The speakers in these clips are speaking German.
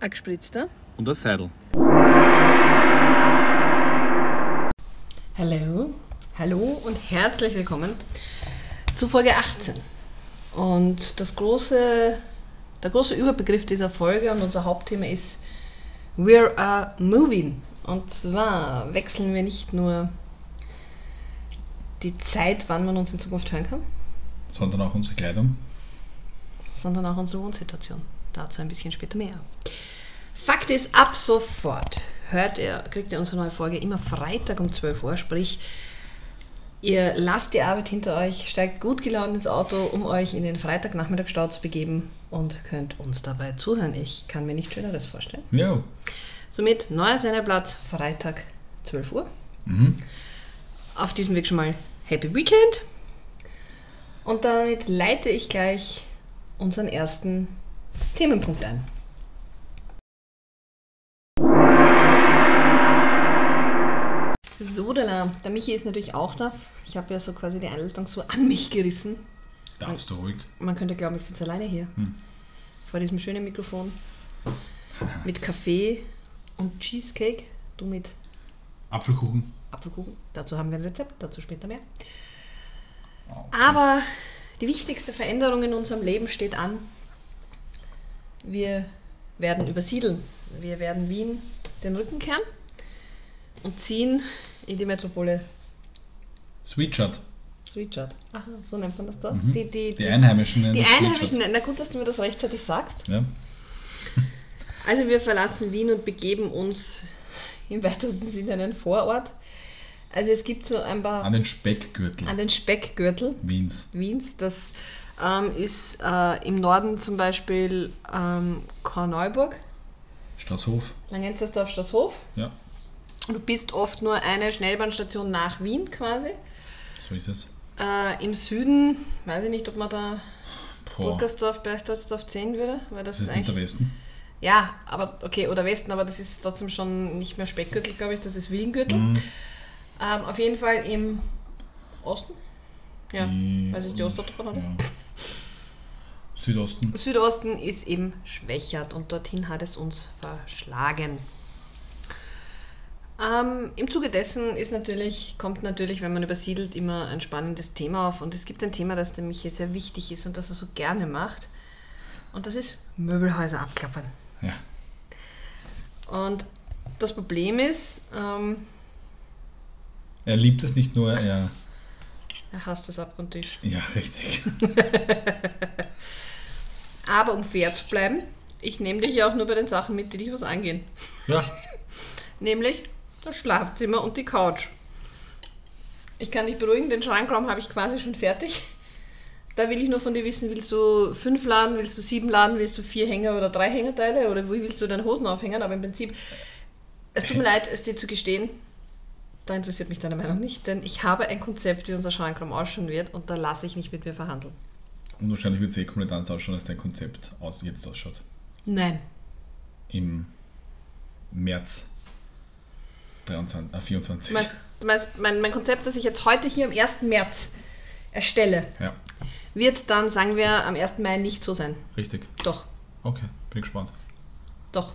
ein gespritzter und ein Seidel. Hallo, hallo und herzlich willkommen zu Folge 18. Und das große, der große Überbegriff dieser Folge und unser Hauptthema ist We are moving. Und zwar wechseln wir nicht nur die Zeit, wann man uns in Zukunft hören kann, Sondern auch unsere Kleidung. sondern auch unsere Wohnsituation. Dazu ein bisschen später mehr. Fakt ist, ab sofort hört ihr, kriegt ihr unsere neue Folge immer Freitag um 12 Uhr, sprich, ihr lasst die Arbeit hinter euch, steigt gut gelaunt ins Auto, um euch in den Freitagnachmittagsstau zu begeben und könnt uns dabei zuhören. Ich kann mir nicht Schöneres vorstellen. Ja. Somit neuer Sendeplatz, Freitag 12 Uhr. Mhm. Auf diesem Weg schon mal Happy Weekend. Und damit leite ich gleich unseren ersten Themenpunkt ein. So, der, der Michi ist natürlich auch da. Ich habe ja so quasi die Einleitung so an mich gerissen. Darfst du ruhig. Man könnte glauben, ich sitze alleine hier. Vor diesem schönen Mikrofon. Mit Kaffee und Cheesecake. Du mit Apfelkuchen. Apfelkuchen. Dazu haben wir ein Rezept, dazu später mehr. Oh, Aber die wichtigste Veränderung in unserem Leben steht an. Wir werden übersiedeln. Wir werden Wien den Rücken kehren und ziehen in die Metropole Sweet Shot. Sweetshot. Aha, so nennt man das da. Mhm. Die, die, Die Einheimischen nennen Die Einheimischen, Shot. na gut, dass du mir das rechtzeitig sagst. Ja. Also wir verlassen Wien und begeben uns im weitesten Sinne in einen Vorort. Also es gibt so ein paar An den Speckgürtel an den Speckgürtel Wiens. Wiens. Das ähm, ist äh, im Norden zum Beispiel ähm, Korneuburg, Straßhof. Langenzersdorf, Straßhof. Ja, du bist oft nur eine Schnellbahnstation nach Wien quasi. so ist es. Äh, Im Süden, weiß ich nicht, ob man da. Burgersdorf, Berchtoldsdorf sehen würde, weil das, Das ist ist der. Westen. Ja, aber okay, oder Westen, aber das ist trotzdem schon nicht mehr Speckgürtel, glaube ich, das ist Wiengürtel. Mhm. Ähm, auf jeden Fall im Osten. Ja, Die- weil es ist die Ostautobahn? Ja. Südosten. Südosten ist eben schwächert und dorthin hat es uns verschlagen. Ähm, Im Zuge dessen ist natürlich, kommt natürlich, wenn man übersiedelt, immer ein spannendes Thema auf. Und es gibt ein Thema, das dem Michi sehr wichtig ist und das er so gerne macht. Und das ist Möbelhäuser abklappern. Ja. Und das Problem ist, ähm, Er liebt es nicht nur, er. Er hasst es abgrundtief. Ja, richtig. Aber um fair zu bleiben, ich nehme dich ja auch nur bei den Sachen mit, die dich was angehen. Ja, Nämlich das Schlafzimmer und die Couch. Ich kann dich beruhigen, den Schrankraum habe ich quasi schon fertig. Da will ich nur von dir wissen, willst du fünf Laden, willst du sieben Laden, willst du vier Hänger oder drei Hängerteile oder wie willst du deine Hosen aufhängen? Aber im Prinzip, es tut mir leid, es dir zu gestehen, da interessiert mich deine Meinung nicht, denn ich habe ein Konzept, wie unser Schrankraum ausschauen wird und da lasse ich nicht mit mir verhandeln. und wahrscheinlich wird es eh komplett anders ausschauen, als dein Konzept aus, jetzt ausschaut. Nein. Im März 23, äh, 24. Du meinst, meinst mein, mein Konzept, das ich jetzt heute hier am 1. März erstelle, Ja, wird dann, sagen wir, am 1. Mai nicht so sein. richtig. Doch, Okay, bin gespannt. doch.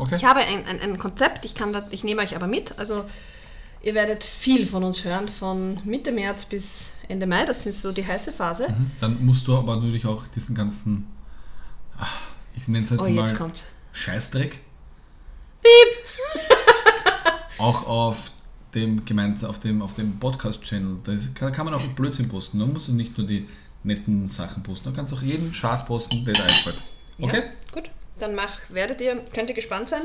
Okay. Ich habe ein, ein, ein Konzept, ich, kann das, ich nehme euch aber mit. Also ihr werdet viel von uns hören, von Mitte März bis Ende Mai. Das ist so die heiße Phase. Mhm. Dann musst du aber natürlich auch diesen ganzen, ah, ich nenne es jetzt Oh, mal jetzt kommt. Scheißdreck, Piep! auch auf dem gemeinsam auf dem, auf dem Podcast-Channel. Da kann, kann man auch Blödsinn posten. Man muss nicht nur die netten Sachen posten. Man kann auch jeden Schaß posten, der da einfällt. Okay? Ja, gut. Dann mach, werdet ihr, könnt ihr gespannt sein.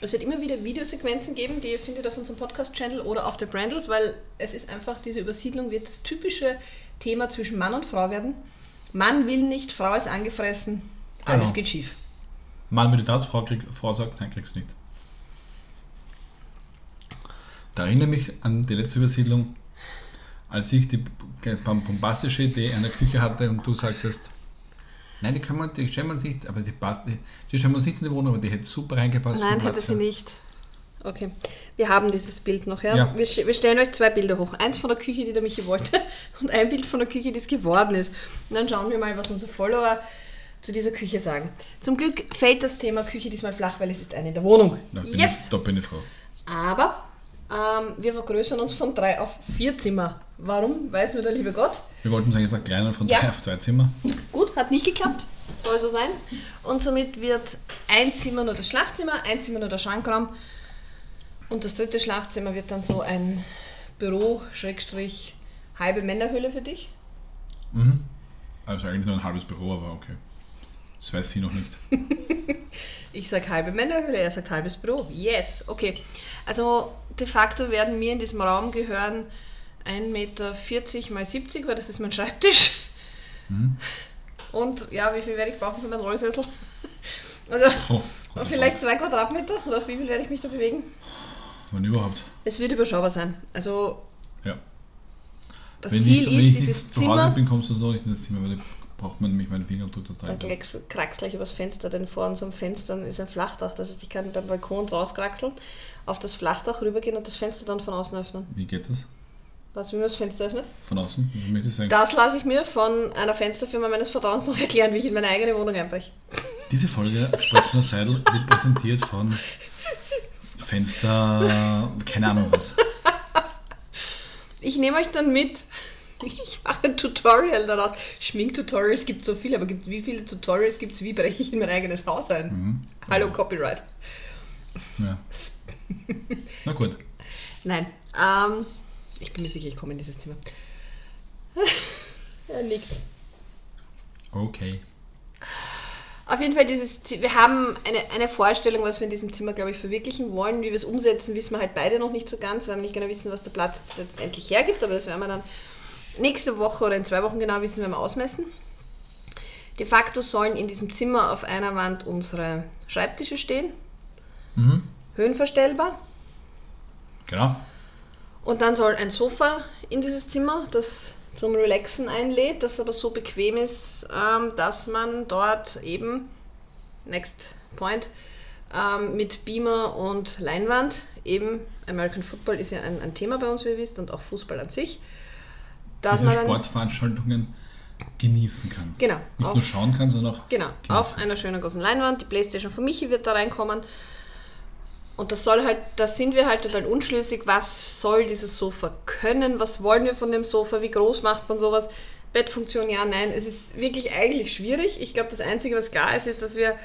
Es wird immer wieder Videosequenzen geben, die ihr findet auf unserem Podcast-Channel oder auf der Brandles, weil es ist einfach, diese Übersiedlung wird das typische Thema zwischen Mann und Frau werden. Mann will nicht, Frau ist angefressen, alles Genau. geht schief. Mann will das, Frau, krieg, Frau sagt, nein, kriegst nicht. Da erinnere mich an die letzte Übersiedlung, als ich die bombastische Idee einer Küche hatte und du sagtest, nein, die, können wir, die stellen wir uns nicht, aber die, passt- die, die stellen wir uns nicht in die Wohnung, aber die hätte super reingepasst. Nein, hätte sie nicht. Okay, wir haben dieses Bild noch. Ja? Ja. Wir, wir stellen euch zwei Bilder hoch. Eins von der Küche, die der Michi wollte und ein Bild von der Küche, die es geworden ist. Und dann schauen wir mal, was unsere Follower zu dieser Küche sagen. Zum Glück fällt das Thema Küche diesmal flach, weil es ist eine in der Wohnung. Da bin, yes! ich, da bin ich froh. Aber ähm, wir vergrößern uns von drei auf vier Zimmer. Warum? Weiß nur der liebe Gott. Wir wollten uns eigentlich verkleinern von Ja. drei auf zwei Zimmer. Gut, hat nicht geklappt. Soll so sein. Und somit wird ein Zimmer nur das Schlafzimmer, ein Zimmer nur der Schrankraum. Und das dritte Schlafzimmer wird dann so ein Büro, Schrägstrich, halbe Männerhöhle für dich. Also eigentlich nur ein halbes Büro, aber okay. Das weiß sie noch nicht. Ich sage halbe Männerhöhle, er sagt halbes Büro. Yes, okay. Also de facto werden mir in diesem Raum gehören 1,40 Meter mal 70, weil das ist mein Schreibtisch. Und ja, wie viel werde ich brauchen für meinen Rollsessel? Also Oh, Gott, vielleicht zwei Quadratmeter oder auf wie viel werde ich mich da bewegen? Wann überhaupt? Es wird überschaubar sein. Also Ja. das wenn Ziel ich, wenn ist, ich dieses nicht zu Hause Zimmer. bin, kommst du noch nicht in das Zimmer, weil da braucht man nämlich meinen Fingerabdruck, das da Dann reinpasst. krax- kraxel ich übers Fenster, denn vor unserem Fenster ist ein Flachdach. Das heißt, ich kann beim Balkon rauskraxeln, auf das Flachdach rübergehen und das Fenster dann von außen öffnen. Wie geht das? Was, wie man das Fenster öffnet? Von außen? Also möchte ich sagen, Das lasse ich mir von einer Fensterfirma meines Vertrauens noch erklären, wie ich in meine eigene Wohnung einbreche. diese Folge Spritzner Seidel wird präsentiert von Fenster, keine Ahnung was. Ich nehme euch dann mit. Ich mache ein Tutorial daraus. Schminktutorials gibt es so viele, aber gibt, wie viele Tutorials gibt es, wie breche ich in mein eigenes Haus ein? Mhm. Hallo Copyright. Ja. Na gut. Nein, ähm, ich bin mir sicher, ich komme in dieses Zimmer. er nickt. Okay. Auf jeden Fall, dieses, wir haben eine, eine Vorstellung, was wir in diesem Zimmer, glaube ich, verwirklichen wollen. Wie wir es umsetzen, wissen wir halt beide noch nicht so ganz, weil wir nicht genau wissen, was der Platz jetzt letztendlich hergibt. Aber das werden wir dann nächste Woche oder in zwei Wochen genau wissen, wir ausmessen. De facto sollen in diesem Zimmer auf einer Wand unsere Schreibtische stehen, Mhm. höhenverstellbar. Genau. Und dann soll ein Sofa in dieses Zimmer, das zum Relaxen einlädt, das aber so bequem ist, ähm, dass man dort eben, next point, ähm, mit Beamer und Leinwand, eben American Football ist ja ein, ein Thema bei uns, wie ihr wisst, und auch Fußball an sich, dass Diese Sportveranstaltungen genießen kann. genau, Nicht auf, nur schauen kann, sondern auch Genau, auf genießen. einer schönen großen Leinwand. Die Playstation von Michi wird da reinkommen. Und das soll halt, da sind wir halt total unschlüssig, was soll dieses Sofa können, was wollen wir von dem Sofa, wie groß macht man sowas, Bettfunktion, ja, nein, es ist wirklich eigentlich schwierig. Ich glaube, das Einzige, was klar ist, ist, dass wir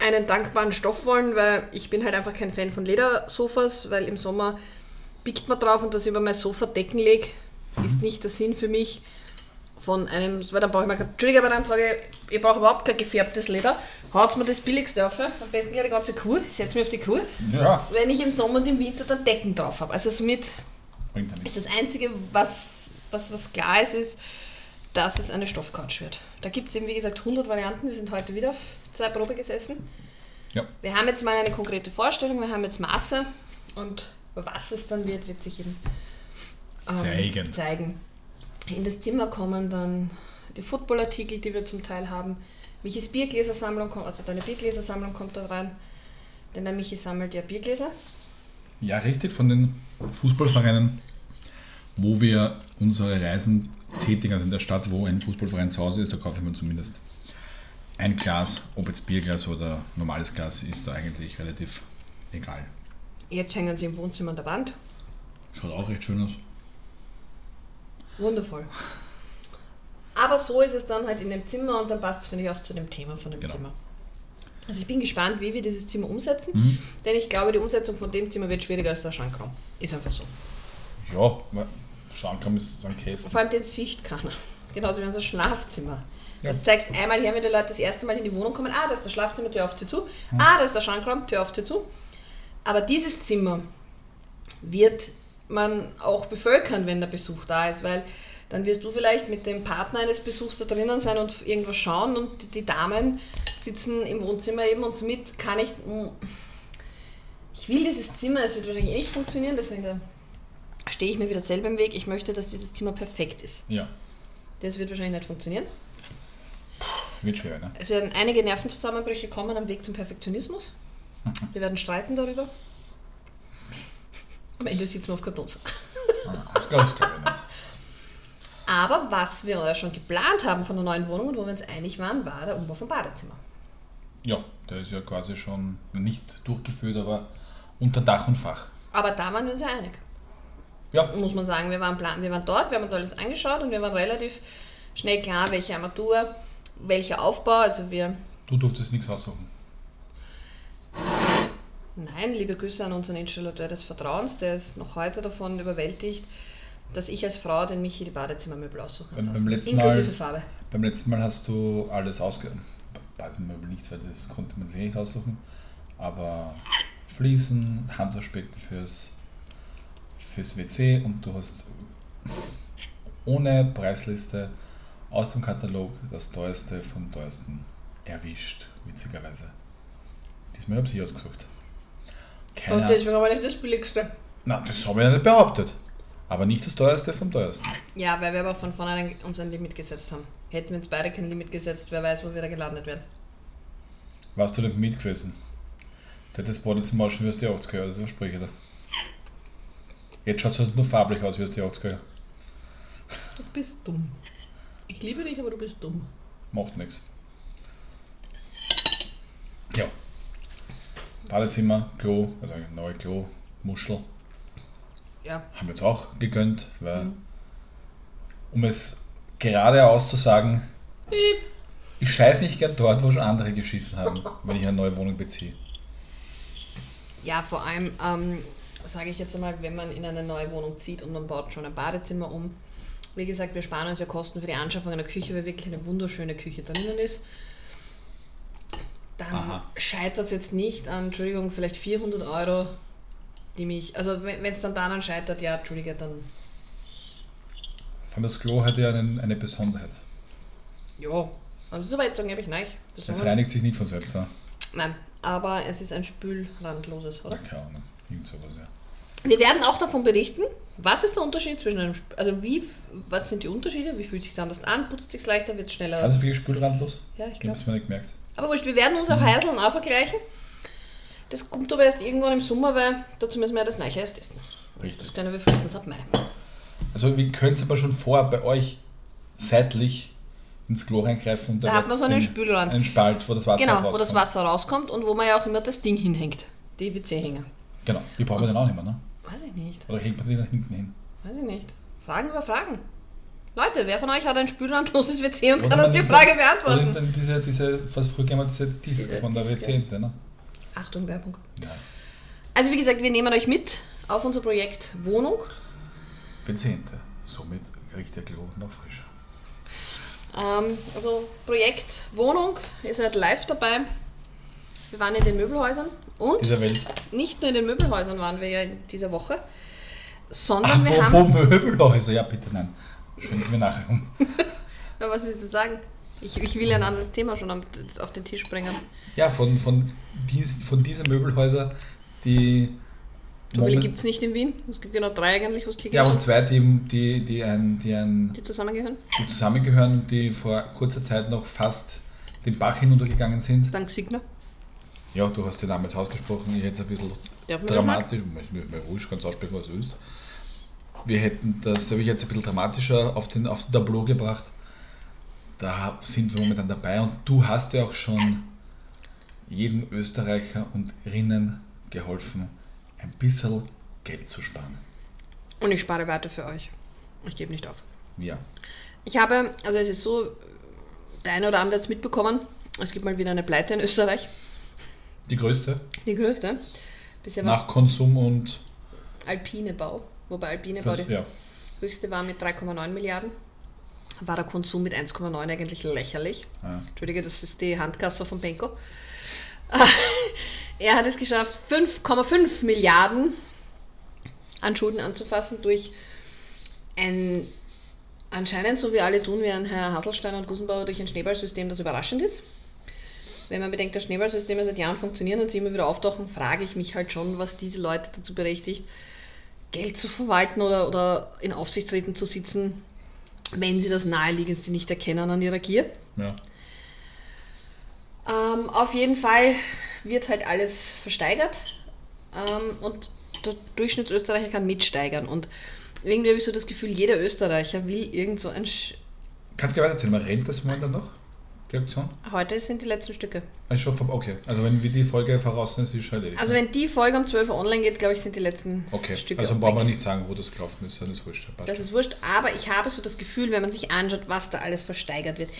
einen dankbaren Stoff wollen, weil ich bin halt einfach kein Fan von Ledersofas, weil im Sommer biegt man drauf und das über mein Sofa decken lege, ist nicht der Sinn für mich von einem, weil dann brauche ich mir kein, Entschuldige, aber dann sage ich, ich brauche überhaupt kein gefärbtes Leder, haut mir das billigste auf, am besten gleich die ganze Kur, ich setze mich auf die Kur, Ja. wenn ich im Sommer und im Winter dann Decken drauf habe. Also somit ist das Einzige, was, was, was klar ist, ist, dass es eine Stoffcouch wird. Da gibt es eben, wie gesagt, 100 Varianten. Wir sind heute wieder auf zwei Probe gesessen. Ja. Wir haben jetzt mal eine konkrete Vorstellung, wir haben jetzt Maße und was es dann wird, wird sich eben Zeigen. zeigen. In das Zimmer kommen dann die Footballartikel, die wir zum Teil haben. Michis Biergläsersammlung kommt, also deine Biergläsersammlung kommt da rein. Denn der Michi sammelt ja Biergläser. Ja, richtig, von den Fußballvereinen, wo wir unsere Reisen tätigen, also in der Stadt, wo ein Fußballverein zu Hause ist, da kaufen wir zumindest ein Glas, ob jetzt Bierglas oder normales Glas, ist da eigentlich relativ egal. Jetzt hängen sie im Wohnzimmer an der Wand. Schaut auch recht schön aus. Wundervoll. Aber so ist es dann halt in dem Zimmer und dann passt es, finde ich, auch zu dem Thema von dem Genau. Zimmer. Also ich bin gespannt, wie wir dieses Zimmer umsetzen, Mhm. denn ich glaube, die Umsetzung von dem Zimmer wird schwieriger als der Schrankraum. Ist einfach so. Ja, Schrankraum ist so ein Käse. Vor allem den sieht keiner. Genauso wie unser Schlafzimmer. Ja. Das zeigst einmal her, wenn die Leute das erste Mal in die Wohnung kommen. Ah, da ist der Schlafzimmer, Tür auf, Tür zu. Ah, da ist der Schrankraum, Tür auf, Tür zu. Aber dieses Zimmer wird man auch bevölkern, wenn der Besuch da ist, weil dann wirst du vielleicht mit dem Partner eines Besuchs da drinnen sein und irgendwas schauen und die Damen sitzen im Wohnzimmer eben und somit kann ich. mm, Ich will dieses Zimmer, es wird wahrscheinlich eh nicht funktionieren, deswegen stehe ich mir wieder selber im Weg. Ich möchte, dass dieses Zimmer perfekt ist. Ja, Das wird wahrscheinlich nicht funktionieren. wird schwer, ne? Es werden einige Nervenzusammenbrüche kommen am Weg zum Perfektionismus. Wir werden streiten darüber. Am Ende sitzen wir auf Kartons. Das glaube ich, glaub ich nicht. Aber was wir ja schon geplant haben von der neuen Wohnung und wo wir uns einig waren, war der Umbau vom Badezimmer. Ja, der ist ja quasi schon nicht durchgeführt, aber unter Dach und Fach. Aber da waren wir uns ja einig. Ja, Muss man sagen, wir waren, plan wir waren dort, wir haben uns alles angeschaut und wir waren relativ schnell klar, welche Armatur, welcher Aufbau. Also wir, du durftest nichts aussuchen. Nein, liebe Grüße an unseren Installateur des Vertrauens, der ist noch heute davon überwältigt, dass ich als Frau den Michi die Badezimmermöbel aussuchen Beim- beim letzten Inklusive Mal- Farbe. Beim letzten Mal hast du alles ausge... Badezimmermöbel nicht, weil das konnte man sich nicht aussuchen. Aber Fliesen, Handwaschbecken fürs, fürs WC und du hast ohne Preisliste aus dem Katalog das teuerste vom teuersten erwischt, witzigerweise. Diesmal habe ich ausgesucht. Keine Und deswegen aber nicht das billigste. Na, das habe ich ja nicht behauptet. Aber nicht das teuerste vom teuersten. Ja, weil wir aber von vornherein uns ein Limit gesetzt haben. Hätten wir uns beide kein Limit gesetzt, wer weiß, wo wir da gelandet wären. Warst du denn mit gewesen? Der das Badezimmer auch schon wie aus die 80er, das verspreche ich dir. Jetzt schaut es halt nur farblich aus wie aus die 80er. Du bist dumm. Ich liebe dich, aber du bist dumm. Macht nichts. Ja. Badezimmer, Klo, also neue Klo, Muschel, Ja. haben wir jetzt auch gegönnt, weil, Mhm. um es gerade auszusagen, Piep. ich scheiße nicht gern dort, wo schon andere geschissen haben, wenn ich eine neue Wohnung beziehe. Ja, vor allem, ähm, sage ich jetzt einmal, wenn man in eine neue Wohnung zieht und man baut schon ein Badezimmer um. Wie gesagt, wir sparen uns ja Kosten für die Anschaffung einer Küche, weil wirklich eine wunderschöne Küche drinnen ist. Dann scheitert es jetzt nicht an, Entschuldigung, vielleicht 400 Euro, die mich, also wenn es dann daran scheitert, ja, Entschuldige, dann, Vor das Klo hat ja einen, eine Besonderheit. ja, also so weit sagen habe ich nein. Das Es reinigt sich nicht von selbst, ja? Nein, aber es ist ein spülrandloses, oder? Ja, keine Ahnung. Irgend sowas, ja. Wir werden auch davon berichten, was ist der Unterschied zwischen einem, Sp- also wie, was sind die Unterschiede, wie fühlt sich anders an, putzt sich leichter, wird schneller. Also wirklich spülrandlos? ja, ich Ich habe glaube. es mir nicht gemerkt. Aber wurscht, wir werden uns auch Heisel und auch vergleichen. Das kommt aber erst irgendwann im Sommer, weil dazu müssen wir ja das Neiche erst testen. Das Richtig. können wir frühestens ab Mai. Also wir können es aber schon vor bei euch seitlich ins Klo reingreifen und Da hat man so einen Spülrand. Einen Spalt, wo das Wasser Genau, rauskommt. wo das Wasser rauskommt und wo man ja auch immer das Ding hinhängt. Die WC-Hänger. Genau, die brauchen wir dann auch nicht mehr, ne? Weiß ich nicht. Oder hängt man die da hinten hin? Weiß ich nicht. Fragen über Fragen. Leute, wer von euch hat ein spülrandloses WC und kann uns die Frage beantworten? Oder dann diese, diese, was früher wir diese Disk Diese von der WC, ne? Achtung, Werbung. Ja. Also wie gesagt, wir nehmen euch mit auf unser Projekt Wohnung. WC. Somit riecht der Klo noch frischer. Ähm, also Projekt Wohnung, ihr seid live dabei. Wir waren in den Möbelhäusern und Dieser Welt. nicht nur in den Möbelhäusern waren wir ja in dieser Woche, sondern wir haben... Apropos Möbelhäuser, ja bitte, nein. Schwenken wir nachher um. Na, was willst du sagen? Ich, ich will ein anderes Thema schon auf den Tisch bringen. Ja, von, von, dies, von diesen Möbelhäusern, die. So viele gibt es nicht in Wien. Es gibt genau drei eigentlich, wo es hier Ja, und zwei, die, die, die, ein, die, ein, die zusammengehören. die zusammengehören und die vor kurzer Zeit noch fast den Bach hinuntergegangen sind. Dank Signer. Ja, du hast den Namen jetzt ausgesprochen, ich hätte es ein bisschen Darf man das mal? dramatisch, mir, mir ruhig, kannst aussprechen, was du willst. Wir hätten das, habe ich jetzt ein bisschen dramatischer auf den, aufs Tableau gebracht. Da sind wir momentan dabei und du hast ja auch schon jedem Österreicher und Rinnen geholfen, ein bisschen Geld zu sparen. Und ich spare weiter für euch. Ich gebe nicht auf. Ja. Ich habe, also es ist so, der eine oder andere hat es mitbekommen, es gibt mal wieder eine Pleite in Österreich. Die größte Die größte. Bisher nach Konsum und Alpine Bau, wobei Alpine Vers- die ja. höchste war mit 3,9 Milliarden. War der Konsum mit 1,9 eigentlich lächerlich. Ja. Entschuldige, das ist die Handkasse von Benko. er hat es geschafft, 5,5 Milliarden an Schulden anzufassen durch ein, anscheinend, so wie alle tun, wie ein Herr Hasselstein und Gusenbauer, durch ein Schneeballsystem, das überraschend ist. Wenn man bedenkt, dass Schneeballsysteme seit Jahren funktionieren und sie immer wieder auftauchen, frage ich mich halt schon, was diese Leute dazu berechtigt, Geld zu verwalten oder, oder in Aufsichtsräten zu sitzen, wenn sie das Naheliegendste nicht erkennen an ihrer Gier. ja. Ähm, auf jeden Fall wird halt alles versteigert ähm, und der Durchschnittsösterreicher kann mitsteigern. Und Irgendwie habe ich so das Gefühl, jeder Österreicher will irgend so ein... Sch Kannst du gerne erzählen, rennt das mal dann noch? Die Aktion? Heute sind die letzten Stücke. Also schon okay, also wenn wir die Folge voraus sind, ist es schon erledigt. Also wenn die Folge um 12 Uhr online geht, glaube ich, sind die letzten okay, Stücke also auch brauchen wir nicht sagen, wo das gelaufen ist, das ist wurscht. Das schon. ist wurscht, aber ich habe so das Gefühl, wenn man sich anschaut, was da alles versteigert wird,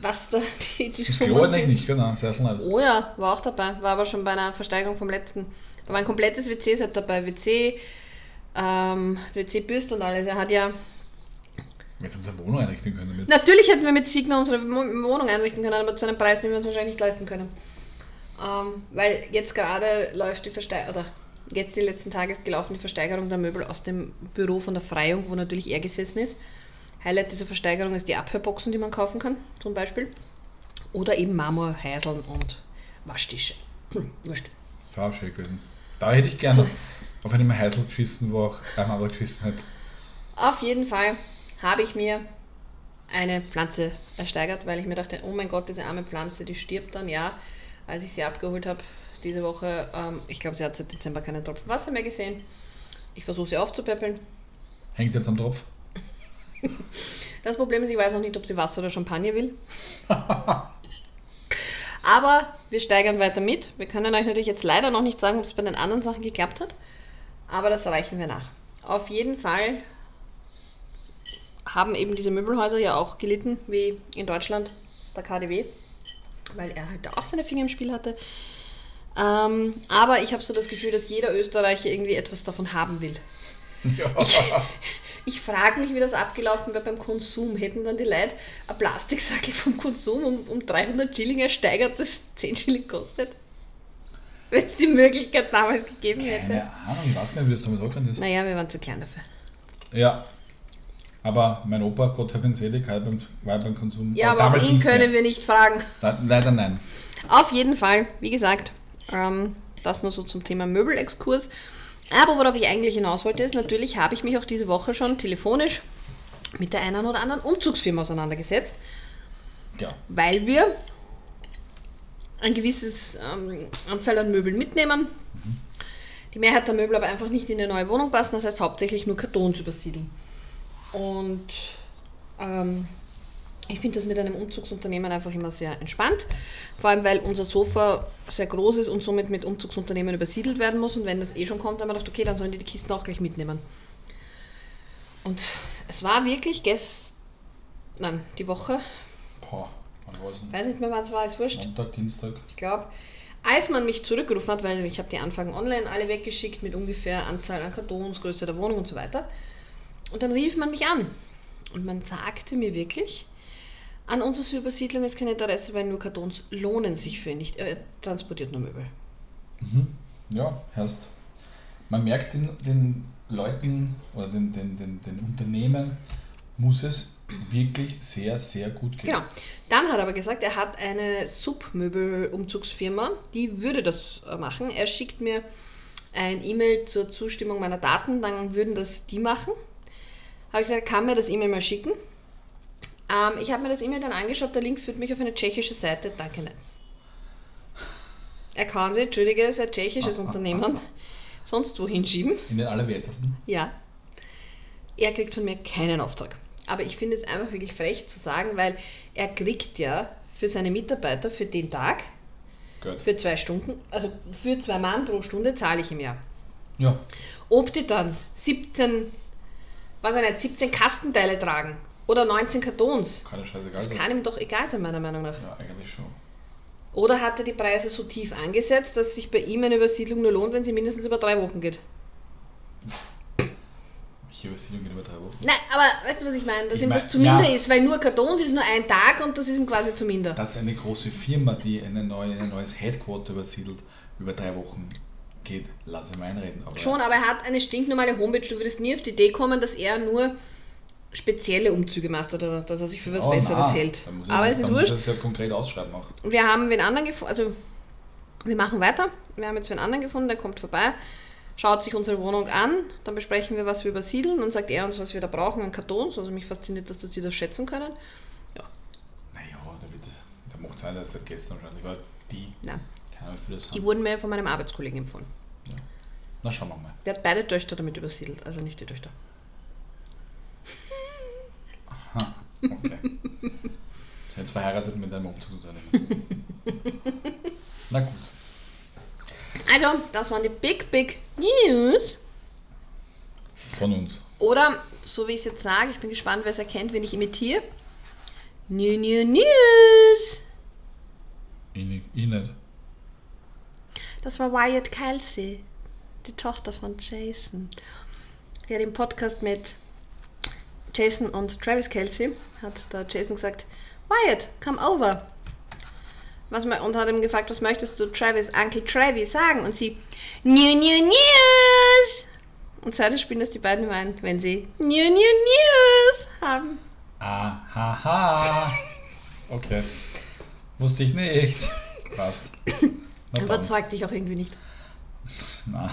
was da die, die Das Summen sind. nicht, genau, sehr schnell. Oh ja, war auch dabei. War aber schon bei einer Versteigerung vom letzten. Da war ein komplettes WC-Set dabei. WC, ähm, WC-Bürste und alles. Er hat ja. Wir hätten unsere Wohnung einrichten können damit. Natürlich hätten wir mit Signa unsere Wohnung einrichten können, aber zu einem Preis, den wir uns wahrscheinlich nicht leisten können. Ähm, weil jetzt gerade läuft die Versteigerung, oder jetzt die letzten Tage ist gelaufen die Versteigerung der Möbel aus dem Büro von der Freiung, wo natürlich er gesessen ist. Highlight dieser Versteigerung ist die Abhörboxen, die man kaufen kann, zum Beispiel. Oder eben Marmorhäuseln und Waschtische. Hm, wurscht. Das war auch schön gewesen. Da hätte ich gerne auf einem Heisel geschissen, wo auch ein anderer geschissen hat. Auf jeden Fall habe ich mir eine Pflanze ersteigert, weil ich mir dachte, oh mein Gott, diese arme Pflanze, die stirbt dann, ja. Als ich sie abgeholt habe diese Woche, ähm, ich glaube, sie hat seit Dezember keinen Tropfen Wasser mehr gesehen. Ich versuche sie aufzupäppeln. Hängt jetzt am Tropf. Das Problem ist, ich weiß noch nicht, ob sie Wasser oder Champagner will. Aber wir steigern weiter mit. Wir können euch natürlich jetzt leider noch nicht sagen, ob es bei den anderen Sachen geklappt hat. Aber das reichen wir nach. Auf jeden Fall haben eben diese Möbelhäuser ja auch gelitten, wie in Deutschland der KDW, weil er halt auch seine Finger im Spiel hatte. Ähm, aber ich habe so das Gefühl, dass jeder Österreicher irgendwie etwas davon haben will. Ja. Ich frage mich, wie das abgelaufen wäre beim Konsum. Hätten dann die Leute ein Plastiksackel vom Konsum um, um 300 Schilling ersteigert, das 10 Schilling kostet? Wenn es die Möglichkeit damals gegeben hätte. Keine Ahnung, ich weiß gar nicht, wie das damals angefangen ist. Naja, wir waren zu klein dafür. Ja. Aber mein Opa, Gott hab ihn selig, halt beim, war beim Konsum. Ja, aber damals ihn können mehr. wir nicht fragen. Da, leider nein. Auf jeden Fall, wie gesagt, ähm, das nur so zum Thema Möbelexkurs. Aber worauf ich eigentlich hinaus wollte, ist, natürlich habe ich mich auch diese Woche schon telefonisch mit der einen oder anderen Umzugsfirma auseinandergesetzt. Ja. weil wir ein gewisses ähm, Anzahl an Möbeln mitnehmen. Die Mehrheit der Möbel aber einfach nicht in eine neue Wohnung passen, das heißt hauptsächlich nur Kartons übersiedeln. Und ähm, ich finde das mit einem Umzugsunternehmen einfach immer sehr entspannt, vor allem weil unser Sofa sehr groß ist und somit mit Umzugsunternehmen übersiedelt werden muss. Und wenn das eh schon kommt, dann haben wir gedacht, okay, dann sollen die die Kisten auch gleich mitnehmen. Und es war wirklich gestern, nein, die Woche, Boah, wann war es denn? weiß nicht mehr, wann es war, ist wurscht. Montag, Dienstag. Ich glaube, als man mich zurückgerufen hat, weil ich habe die Anfragen online alle weggeschickt mit ungefähr Anzahl an Kartons, Größe der Wohnung und so weiter. Und dann rief man mich an und man sagte mir wirklich, an unserer Übersiedlung ist kein Interesse, weil nur Kartons lohnen sich für ihn nicht. Er transportiert nur Möbel. Ja, heißt, man merkt den, den Leuten oder den, den, den, den Unternehmen, muss es wirklich sehr, sehr gut gehen. Genau. Dann hat er aber gesagt, er hat eine Submöbel-Umzugsfirma, die würde das äh, machen. Er schickt mir ein E-Mail zur Zustimmung meiner Daten, dann würden das die machen. Habe ich gesagt, kann mir das E-Mail mal schicken. Ähm, ich habe mir das E-Mail dann angeschaut, der Link führt mich auf eine tschechische Seite. Danke, nein. Er kann sie, entschuldige, ist ein tschechisches Unternehmen, sonst wohin schieben. In den allerwertesten. Ja. Er kriegt von mir keinen Auftrag. Aber ich finde es einfach wirklich frech zu sagen, weil er kriegt ja für seine Mitarbeiter für den Tag, Gut. für zwei Stunden, also für zwei Mann pro Stunde zahle ich ihm ja. Ja, Ob die dann 17, was er nicht, 17 Kastenteile tragen oder 19 Kartons, kann ja scheißegal das sein. kann ihm doch egal sein, meiner Meinung nach. Ja, eigentlich schon. Oder hat er die Preise so tief angesetzt, dass sich bei ihm eine Übersiedlung nur lohnt, wenn sie mindestens über drei Wochen geht? Ich Übersiedlung geht über drei Wochen. Nein, aber weißt du, was ich meine? Dass Ich ihm mein- das zu minder ja. ist, weil nur Kartons ist nur ein Tag und das ist ihm quasi zu minder. Dass eine große Firma, die eine neue, ein neues Headquarter übersiedelt, über drei Wochen geht, lass ihn einreden. Aber Schon, aber er hat eine stinknormale Homepage. Du würdest nie auf die Idee kommen, dass er nur spezielle Umzüge macht oder dass er sich für was Oh, Besseres nein. hält. Da er- Aber es da ist wurscht. es ja konkret ausschreiben auch. Wir haben wen anderen gefunden, also wir machen weiter. Wir haben jetzt wen anderen gefunden, der kommt vorbei, schaut sich unsere Wohnung an, dann besprechen wir, was wir übersiedeln, dann sagt er uns, was wir da brauchen an Kartons. Also mich fasziniert, dass sie das schätzen können. Ja, Naja, der, wird, der macht sein, dass das gestern wahrscheinlich war. Die, nein. das Die haben. wurden mir von meinem Arbeitskollegen empfohlen. Na, schauen wir mal. Der hat beide Töchter damit übersiedelt, also nicht die Töchter. Aha, okay. Ist jetzt verheiratet mit einem Umzugsunternehmen. Na gut. Also, das waren die Big, Big News. Von uns. Oder, so wie ich es jetzt sage, ich bin gespannt, wer es erkennt, wenn ich imitiere. New, new, news. Ich, ich nicht. Das war Wyatt Kelsey die Tochter von Jason. Die hat im Podcast mit Jason und Travis Kelsey, hat da Jason gesagt, Wyatt, come over. Was, und hat ihm gefragt, was möchtest du Travis, Uncle Travis sagen? Und sie, New, new, news. Und seitdem spielen das die beiden immer ein, wenn sie New, new, news haben. Ahaha. Okay. Wusste ich nicht. Passt. Überzeugt dich auch irgendwie nicht. Na,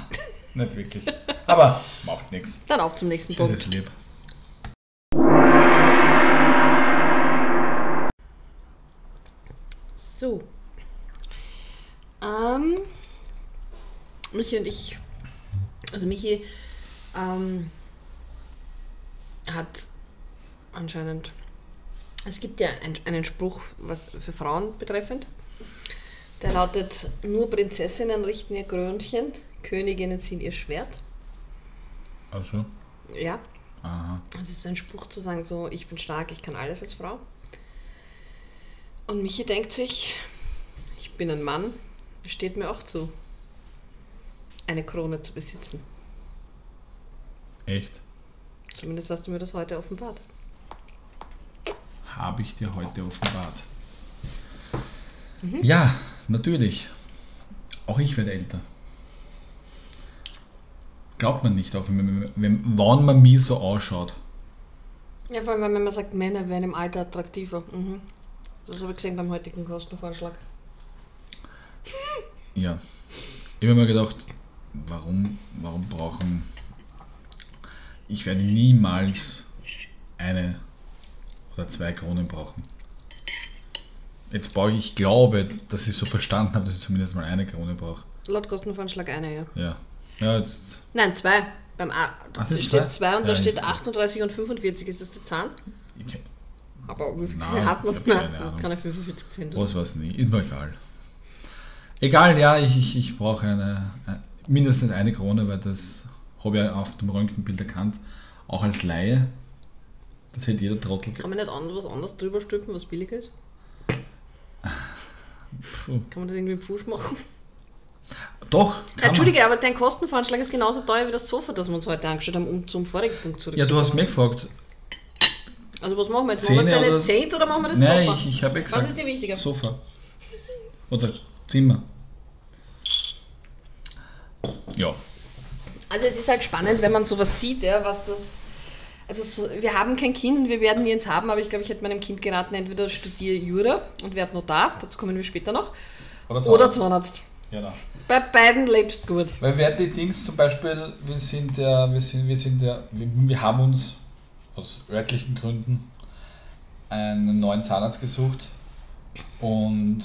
nicht wirklich. Aber macht nichts. Dann auf zum nächsten Punkt. ist lieb. So. Ähm, Michi und ich, also Michi ähm, hat anscheinend, es gibt ja ein, einen Spruch, was für Frauen betreffend, der lautet, nur Prinzessinnen richten ihr Krönchen, Königinnen ziehen ihr Schwert. Also, Ja, aha. das ist so ein Spruch zu sagen, so, ich bin stark, ich kann alles als Frau. Und Michi denkt sich, ich bin ein Mann, es steht mir auch zu, eine Krone zu besitzen. Echt? Zumindest hast du mir das heute offenbart. Habe ich dir heute offenbart. Ja, natürlich. Auch ich werde älter. Glaubt man nicht, auch wenn, wenn, wann man mich so ausschaut. Ja, vor allem, wenn man sagt, Männer werden im Alter attraktiver. Mhm. Das habe ich gesehen beim heutigen Kostenvorschlag. Ja. Ich habe mir gedacht, warum, warum brauchen. Ich werde niemals eine oder zwei Kronen brauchen. Jetzt brauche ich, ich glaube, dass ich so verstanden habe, dass ich zumindest mal eine Krone brauche. Laut Kostenvorschlag eine, ja. Ja. Ja, jetzt. Nein, zwei. Beim A da Ach, steht zwei? und da Ja, steht ist- 38 und 45. Ist das der Zahn? Ich, Aber wie viele Nein, hat man? Nein, Ahnung. keine 45 sind. was weiß nie. Ist mir egal. Egal, ja, ich, ich, ich brauche eine, ein- mindestens eine Krone, weil das habe ich ja auf dem Röntgenbild erkannt. Auch als Laie. Das hätte jeder Trottel. Kann man nicht was anderes drüber stülpen, was billig ist? Kann man das irgendwie im Fuß machen? Doch, Entschuldige, aber dein Kostenvoranschlag ist genauso teuer wie das Sofa, das wir uns heute angeschaut haben, um zum vorigen Punkt man. zurück. Ja, du hast mich gefragt. Also was machen wir jetzt? Machen wir deine oder- Zehnt oder machen wir das Nein, Sofa? ich, ich habe ja gesagt. was ist dir wichtiger? Sofa. Oder Zimmer. Ja. Also es ist halt spannend, wenn man sowas sieht, ja, was das... Also so, wir haben kein Kind und wir werden nie eins haben, aber ich glaube, ich hätte meinem Kind geraten, entweder studiere Jura und werde Notar, dazu kommen wir später noch, Oder oder Zahnarzt. Genau. Bei beiden lebst gut. Weil wer die Dings zum Beispiel, wir sind ja, wir sind, wir sind ja, wir, wir haben uns aus örtlichen Gründen einen neuen Zahnarzt gesucht und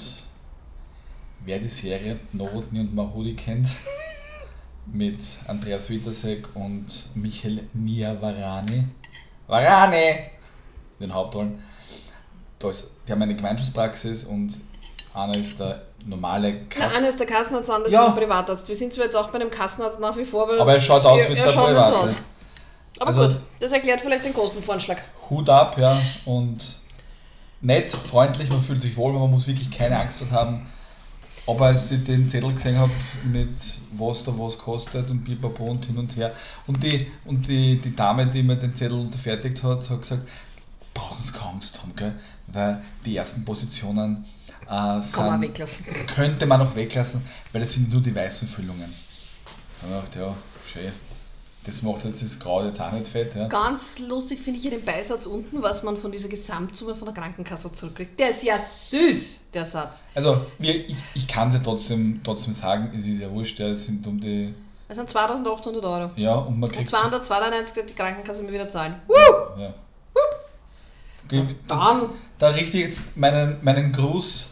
wer die Serie Nowotny und Mahudi kennt, mit Andreas Witasek und Michael Niavarani, Varani, den Hauptrollen, da ist, die haben eine Gemeinschaftspraxis und einer ist der normale Na, einer ist der Kassenarzt, der Ja. ist der Privatarzt. Wir sind zwar jetzt auch bei einem Kassenarzt nach wie vor, Aber er schaut aus wie er der schaut nicht so. Aber Also- gut, das erklärt vielleicht den Kostenvoranschlag. Hut ab, ja, und nett, freundlich, man fühlt sich wohl, man muss wirklich keine Angst dort haben. Aber als ich den Zettel gesehen habe, mit was da was kostet und pipapo und hin und her. Und die, und die, die Dame, die mir den Zettel unterfertigt hat, hat gesagt, brauchen Sie keine Angst haben, gell? weil die ersten Positionen äh, man sind, weglassen. könnte man auch weglassen, weil es sind nur die weißen Füllungen. Da habe ich gedacht, ja, schön. Das macht jetzt das Grau jetzt auch nicht fett. Ja. Ganz lustig finde ich hier den Beisatz unten, was man von dieser Gesamtsumme von der Krankenkasse zurückkriegt. Der ist ja süß, der Satz. Also, ich, ich kann es ja trotzdem, trotzdem sagen, es ist ja wurscht, ja, es sind um die. Das sind 2800 Euro. Ja, und man Und kriegt. 292 wird die Krankenkasse mir wieder zahlen. Ja. Okay, Da, Dann da richte ich jetzt meinen, meinen Gruß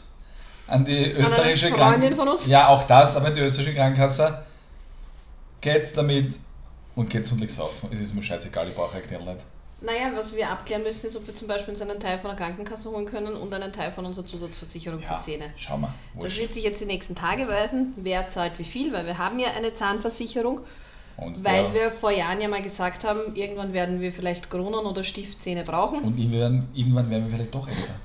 an die österreichische Krankenkasse. von uns? Ja, auch das, aber die österreichische Krankenkasse. Geht's damit und geht's hundlich saufen. Es ist mir scheißegal, ich brauche euch nicht. Naja, was wir abklären müssen, ist, ob wir zum Beispiel uns einen Teil von der Krankenkasse holen können und einen Teil von unserer Zusatzversicherung Ja, für Zähne. schau mal. Das Wurscht. wird sich jetzt die nächsten Tage weisen, wer zahlt wie viel, weil wir haben ja eine Zahnversicherung, Und, weil wir vor Jahren ja mal gesagt haben, irgendwann werden wir vielleicht Kronen oder Stiftzähne brauchen. und irgendwann, irgendwann werden wir vielleicht doch älter.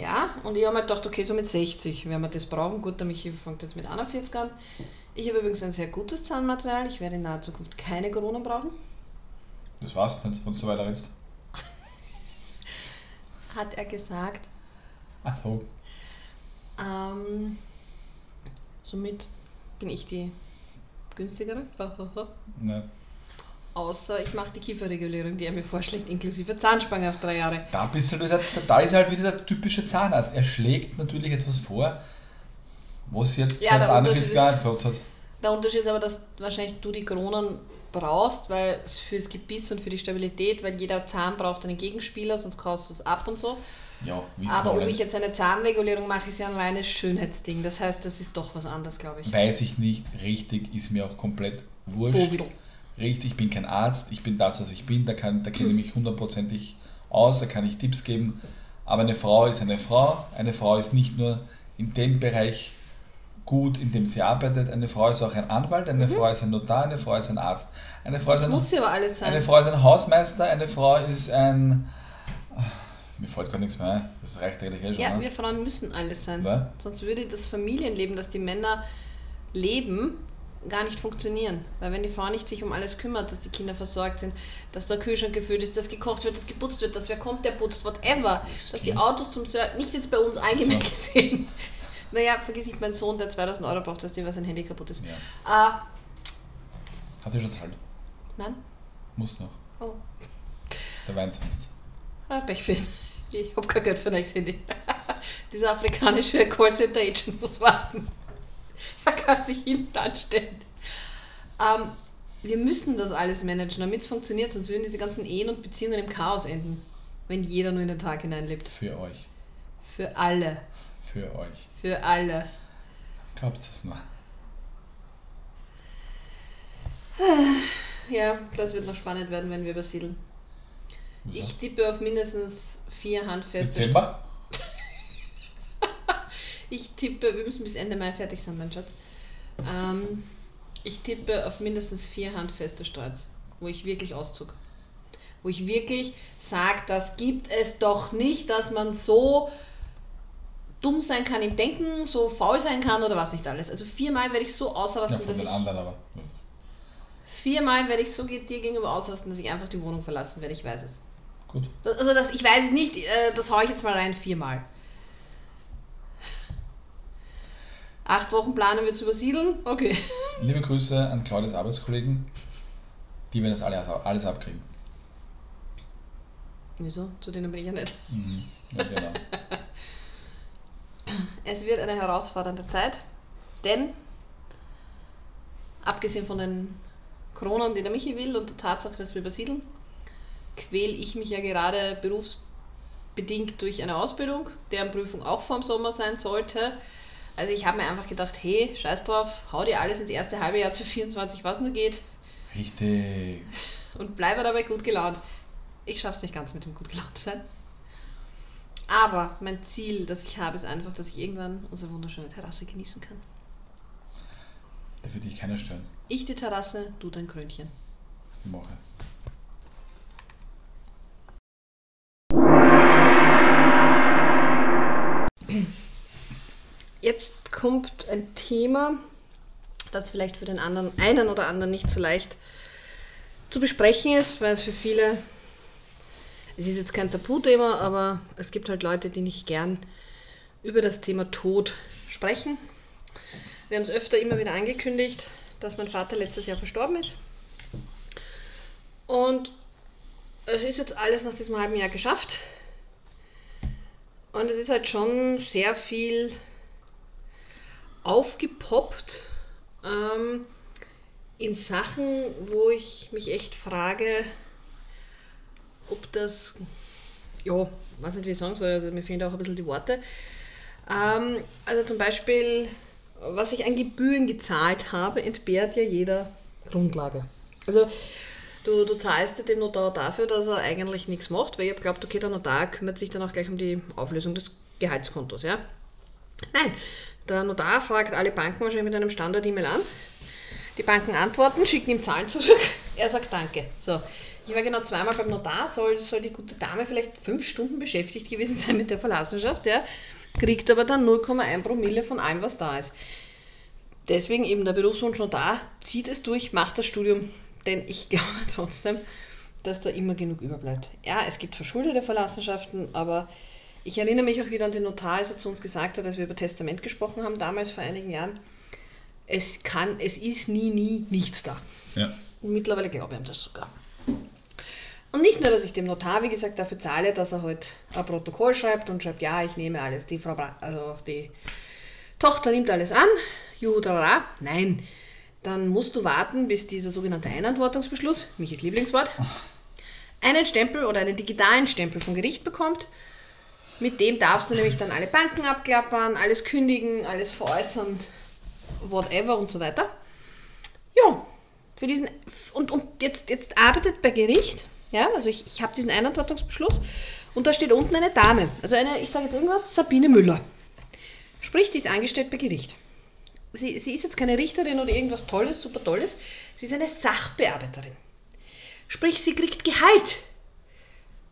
Ja, und ich habe mir gedacht, okay, so mit 60 werden wir das brauchen. Gut, der Michi fängt jetzt mit 41 an. Ich habe übrigens ein sehr gutes Zahnmaterial. Ich werde in naher Zukunft keine Kronen brauchen. Das war's nicht, wenn du so weiter redest. Hat er gesagt. Ach so. Ähm, somit bin ich die günstigere. Ne. Außer ich mache die Kieferregulierung, die er mir vorschlägt, inklusive Zahnspange auf drei Jahre. Da, bist du da ist halt wieder der typische Zahnarzt. Er schlägt natürlich etwas vor, was jetzt Ja, seit der 41 Unterschied Jahren gehabt hat. Der Unterschied ist aber, dass wahrscheinlich du die Kronen brauchst, weil es fürs Gebiss und für die Stabilität, weil jeder Zahn braucht einen Gegenspieler, sonst kaust du es ab und so. Ja, wissen Aber ob ich jetzt eine Zahnregulierung mache, ist ja ein reines Schönheitsding. Das heißt, das ist doch was anderes, glaube ich. Weiß ich nicht, richtig, ist mir auch komplett wurscht. Bovidel. Richtig, ich bin kein Arzt, ich bin das, was ich bin, da, kann, da kenne ich mich hundertprozentig aus, da kann ich Tipps geben. Aber eine Frau ist eine Frau. Eine Frau ist nicht nur in dem Bereich gut, in dem sie arbeitet. Eine Frau ist auch ein Anwalt, eine Frau ist ein Notar, eine Frau ist ein Arzt. Eine Frau, ist Mhm. Das ein, muss ja aber alles sein. eine Frau ist ein Hausmeister, eine Frau ist ein. Mir fällt gar nichts mehr ein. Das reicht eigentlich eh schon. ja, ne? wir Frauen müssen alles sein. Ja. Sonst würde das Familienleben, das die Männer leben, gar nicht funktionieren. Weil wenn die Frau nicht sich um alles kümmert, dass die Kinder versorgt sind, dass der Kühlschrank gefüllt ist, dass gekocht wird, dass geputzt wird, dass wer kommt, der putzt, whatever, dass die Autos zum Service, nicht jetzt bei uns allgemein So. gesehen. Naja, vergiss nicht meinen Sohn, der 2000 Euro braucht, dass dir was sein Handy kaputt ist. Ja. Ah, Hast du schon zahlt? nein? Muss noch. Oh. Der Wein sonst. Ah, Pech für ihn. Ich habe kein Geld für ein neues Handy. Dieser afrikanische Callcenter-Agent muss warten. Er kann sich hinten anstellen. Ähm, wir müssen das alles managen, damit es funktioniert, sonst würden diese ganzen Ehen und Beziehungen im Chaos enden. Wenn jeder nur in den Tag hineinlebt. Für euch. Für alle. Für euch. Für alle. Glaubt es noch. Ja, das wird noch spannend werden, wenn wir übersiedeln. Wieso? Ich tippe auf mindestens vier handfeste Dezember? Ich tippe, wir müssen bis Ende Mai fertig sein, mein Schatz. Ähm, ich tippe auf mindestens vier handfeste Streits, wo ich wirklich auszug. Wo ich wirklich sage, das gibt es doch nicht, dass man so dumm sein kann im Denken, so faul sein kann oder was nicht alles. Also viermal werde ich so Ja, ausrasten, von dass ich anderen aber. viermal werde ich so dir gegenüber ausrasten, dass ich einfach die Wohnung verlassen werde. Ich weiß es. Gut. Das, also das, ich weiß es nicht, äh, das haue ich jetzt mal rein, viermal. Acht Wochen planen wir zu übersiedeln? Okay. Liebe Grüße an Claudias Arbeitskollegen. Die werden das alle, alles abkriegen. Wieso? Zu denen bin ich ja nicht. Mhm. Ja, genau. Es wird eine herausfordernde Zeit, denn abgesehen von den Kronen, die der Michi will und der Tatsache, dass wir übersiedeln, quäle ich mich ja gerade berufsbedingt durch eine Ausbildung, deren Prüfung auch vorm Sommer sein sollte. Also ich habe mir einfach gedacht, hey, scheiß drauf, hau dir alles ins erste halbe Jahr zu 24, was nur geht Richtig. und bleibe dabei gut gelaunt. Ich schaffe es nicht ganz mit dem gut gelaunt sein. Aber mein Ziel, das ich habe, ist einfach, dass ich irgendwann unsere wunderschöne Terrasse genießen kann. Da wird dich keiner stören. Ich die Terrasse, du dein Krönchen. Mache. Jetzt kommt ein Thema, das vielleicht für den anderen, einen oder anderen nicht so leicht zu besprechen ist, weil es für viele, es ist jetzt kein Tabuthema, aber es gibt halt Leute, die nicht gern über das Thema Tod sprechen. Wir haben es öfter immer wieder angekündigt, dass mein Vater letztes Jahr verstorben ist. Und es ist jetzt alles nach diesem halben Jahr geschafft. Und es ist halt schon sehr viel aufgepoppt ähm, in Sachen, wo ich mich echt frage, ob das, ja, weiß nicht, wie ich sagen soll, also mir fehlen da auch ein bisschen die Worte. Ähm, also zum Beispiel, was ich an Gebühren gezahlt habe, entbehrt ja jeder Grundlage. Also Du, du zahlst ja dem Notar dafür, dass er eigentlich nichts macht, weil ich geglaubt, okay, der Notar kümmert sich dann auch gleich um die Auflösung des Gehaltskontos, ja? Nein, der Notar fragt alle Banken wahrscheinlich mit einem Standard-E-Mail an. Die Banken antworten, schicken ihm Zahlen zurück. Er sagt Danke. So, ich war genau zweimal beim Notar, soll, soll die gute Dame vielleicht fünf Stunden beschäftigt gewesen sein mit der Verlassenschaft, ja? kriegt aber dann 0,1 Promille von allem, was da ist. Deswegen eben der Berufswunsch Notar, zieht es durch, macht das Studium, denn ich glaube trotzdem, dass da immer genug überbleibt. Ja, es gibt verschuldete Verlassenschaften, aber ich erinnere mich auch wieder an den Notar, als er zu uns gesagt hat, als wir über Testament gesprochen haben, damals vor einigen Jahren, es kann, es ist nie, nie nichts da. Ja. Und mittlerweile glaube ich ihm das sogar. Und nicht nur, dass ich dem Notar, wie gesagt, dafür zahle, dass er heute ein Protokoll schreibt und schreibt, ja, ich nehme alles, die Frau, also die Tochter nimmt alles an, juhu, tralala. Nein, dann musst du warten, bis dieser sogenannte Einantwortungsbeschluss, Michis Lieblingswort, einen Stempel oder einen digitalen Stempel vom Gericht bekommt. Mit dem darfst du nämlich dann alle Banken abklappern, alles kündigen, alles veräußern, whatever und so weiter. Ja, für diesen und, und jetzt, jetzt arbeitet bei Gericht, ja, also ich, ich habe diesen Einantwortungsbeschluss und da steht unten eine Dame, also eine, ich sage jetzt irgendwas, Sabine Müller. Sprich, die ist angestellt bei Gericht. Sie, sie ist jetzt keine Richterin oder irgendwas Tolles, super Tolles, sie ist eine Sachbearbeiterin. Sprich, sie kriegt Gehalt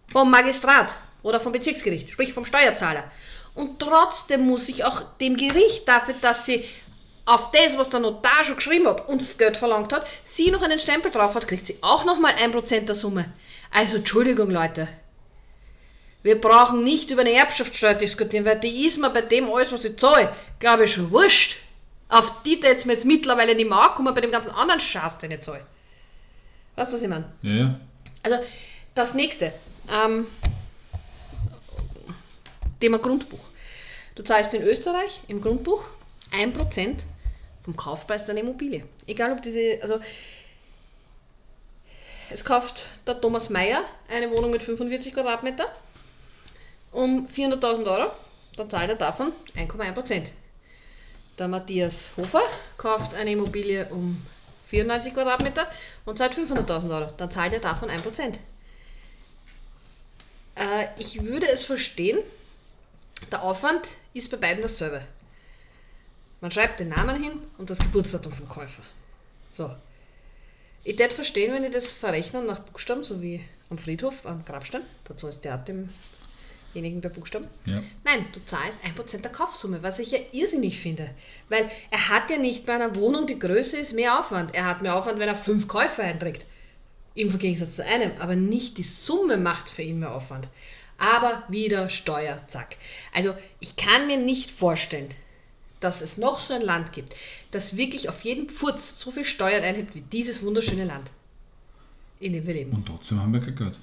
vom Magistrat oder vom Bezirksgericht, sprich vom Steuerzahler. Und trotzdem muss ich auch dem Gericht dafür, dass sie auf das, was der Notar schon geschrieben hat und Geld verlangt hat, sie noch einen Stempel drauf hat, kriegt sie auch nochmal ein Prozent der Summe. Also Entschuldigung, Leute. Wir brauchen nicht über eine Erbschaftssteuer diskutieren, weil die ist mir bei dem alles, was ich zahle, glaube ich schon wurscht. Auf die jetzt mir jetzt mittlerweile nicht mehr ankommen, bei dem ganzen anderen Scheiß, den ich zahle. Weißt du, was ich meine? Ja, ja. Also, das nächste. Ähm, Thema Grundbuch. Du zahlst in Österreich im Grundbuch 1% vom Kaufpreis deiner Immobilie. Egal ob diese, also es kauft der Thomas Mayer eine Wohnung mit 45 Quadratmeter um 400.000 Euro, dann zahlt er davon 1,1%. Der Matthias Hofer kauft eine Immobilie um 94 Quadratmeter und zahlt 500.000 Euro, dann zahlt er davon 1%. Äh, ich würde es verstehen, der Aufwand ist bei beiden dasselbe. Man schreibt den Namen hin und das Geburtsdatum vom Käufer. So. Ich würde verstehen, wenn ich das verrechnen nach Buchstaben, so wie am Friedhof, am Grabstein. Da zahlst du ja demjenigen bei Buchstaben. Ja. Nein, du zahlst 1% der Kaufsumme, was ich ja irrsinnig finde. Weil er hat ja nicht bei einer Wohnung, die Größe ist, mehr Aufwand. Er hat mehr Aufwand, wenn er fünf Käufer einträgt. Im Gegensatz zu einem. Aber nicht die Summe macht für ihn mehr Aufwand. Aber wieder Steuer, zack. Also ich kann mir nicht vorstellen, dass es noch so ein Land gibt, das wirklich auf jeden Pfurz so viel Steuern einhebt wie dieses wunderschöne Land, in dem wir leben. Und trotzdem haben wir kein Geld.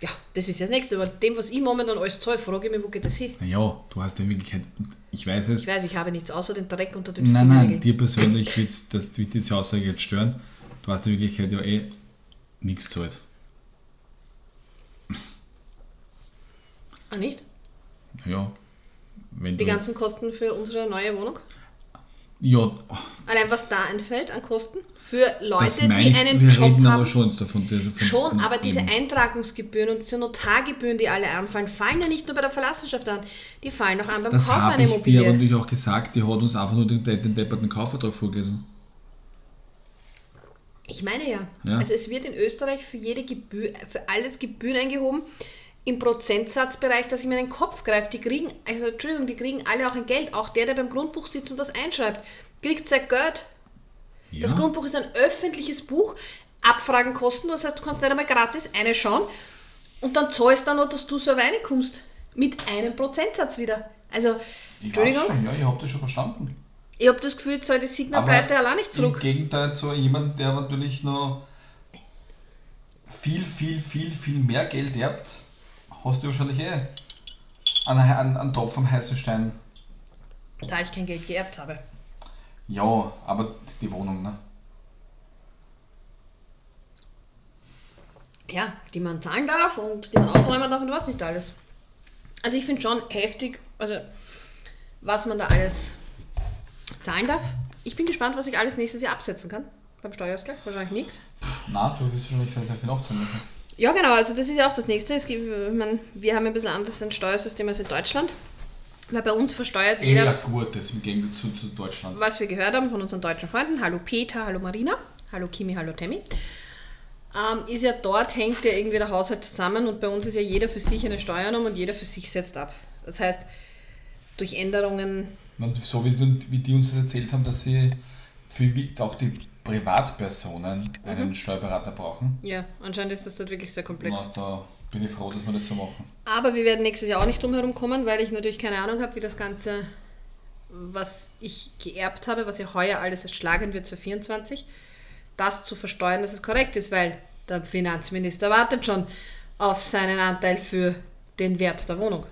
Ja, das ist ja das Nächste. Aber dem, was ich momentan alles zahle, frage ich mich, wo geht das hin? Naja, du hast in Wirklichkeit, ich weiß es, Ich weiß, ich habe nichts außer den Dreck unter den nein, nein, dir persönlich wird das wird diese Aussage jetzt stören. Du hast in Wirklichkeit ja eh nichts gezahlt. Ah, nicht? Ja, wenn Die ganzen Kosten für unsere neue Wohnung? Ja, Allein was da entfällt an Kosten für Leute, das die einen wir Job reden aber haben. schon davon. Von, Schon, aber diese eben. Eintragungsgebühren und diese Notargebühren, die alle anfallen, fallen ja nicht nur bei der Verlassenschaft an, die fallen auch an beim Das Kauf habe einer ich dir Immobilie. aber natürlich auch gesagt, die hat uns einfach nur den, den depperten Kaufvertrag vorgelesen. Ich meine ja. Ja. Also es wird in Österreich für jede Gebühr, für alles Gebühren eingehoben im Prozentsatzbereich, dass ich mir in den Kopf greife. Die kriegen, also Entschuldigung, die kriegen alle auch ein Geld. Auch der, der beim Grundbuch sitzt und das einschreibt, kriegt sein Geld. Ja, Das Grundbuch ist ein öffentliches Buch. Abfragen kosten, das heißt, du kannst nicht einmal gratis eine schauen und dann zahlst du noch, dass du so reinkommst. Mit einem Prozentsatz wieder. Also, Entschuldigung, ja, ich habe das schon verstanden. ich habe das Gefühl, ich zahle die Signalbreite allein nicht Im zurück. Gegenteil zu jemand, der natürlich noch viel, viel, viel, viel mehr Geld erbt, hast du wahrscheinlich eh einen, einen, einen Topf am heißen Stein. Da ich kein Geld geerbt habe. Ja, aber die Wohnung, ne? ja, die man zahlen darf und die man ausräumen darf und was nicht alles. Also ich finde schon heftig, also was man da alles zahlen darf. Ich bin gespannt, was ich alles nächstes Jahr absetzen kann beim Steuerausgleich. Wahrscheinlich nichts. Na, du wirst wahrscheinlich sehr viel müssen. Ja, genau, also das ist ja auch das Nächste. Es gibt, ich meine, wir haben ein bisschen anderes ein Steuersystem als in Deutschland. Weil bei uns versteuert jeder, Eher Gutes im Gegensatz zu, zu Deutschland. was wir gehört haben von unseren deutschen Freunden. Hallo Peter, hallo Marina, hallo Kimi, hallo Tammy. Ähm, ist ja dort hängt ja irgendwie der Haushalt zusammen und bei uns ist ja jeder für sich eine Steuernummer und jeder für sich setzt ab. Das heißt, durch Änderungen, Und so wie, wie die uns das erzählt haben, dass sie für auch die Privatpersonen einen Steuerberater brauchen. ja, anscheinend ist das dort wirklich sehr komplex. Na, da bin ich froh, dass wir das so machen. Aber wir werden nächstes Jahr auch nicht drum herum kommen, weil ich natürlich keine Ahnung habe, wie das Ganze, was ich geerbt habe, was ja heuer alles erst schlagen wird für 24, das zu versteuern, dass es korrekt ist, weil der Finanzminister wartet schon auf seinen Anteil für den Wert der Wohnung.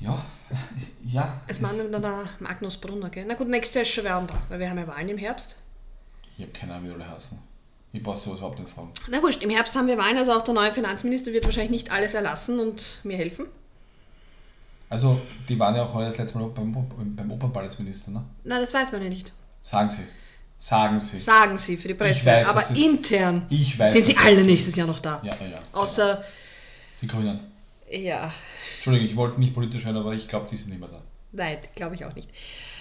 Ja, ja. Es meint dann der Magnus Brunner, gell? Na gut, nächstes Jahr ist schon wer anderer, weil wir haben ja Wahlen im Herbst. Ich habe keine Ahnung, wie alle heißen. Ich brauche sowas überhaupt nicht fragen. Na wurscht, im Herbst haben wir Wahlen, also auch der neue Finanzminister wird wahrscheinlich nicht alles erlassen und mir helfen. Also, die waren ja auch heuer das letzte Mal beim, beim Opernball als Minister, ne? Na, das weiß man ja nicht. Sagen Sie. Sagen Sie. Sagen sie für die Presse. weiß, aber ist- intern Ich weiß, sind sie alle nächstes Jahr noch da. Ja, ja, ja. Außer, Die Grünen. ja, Entschuldigung, ich wollte nicht politisch sein, aber ich glaube, die sind nicht mehr da. nein, glaube ich auch nicht.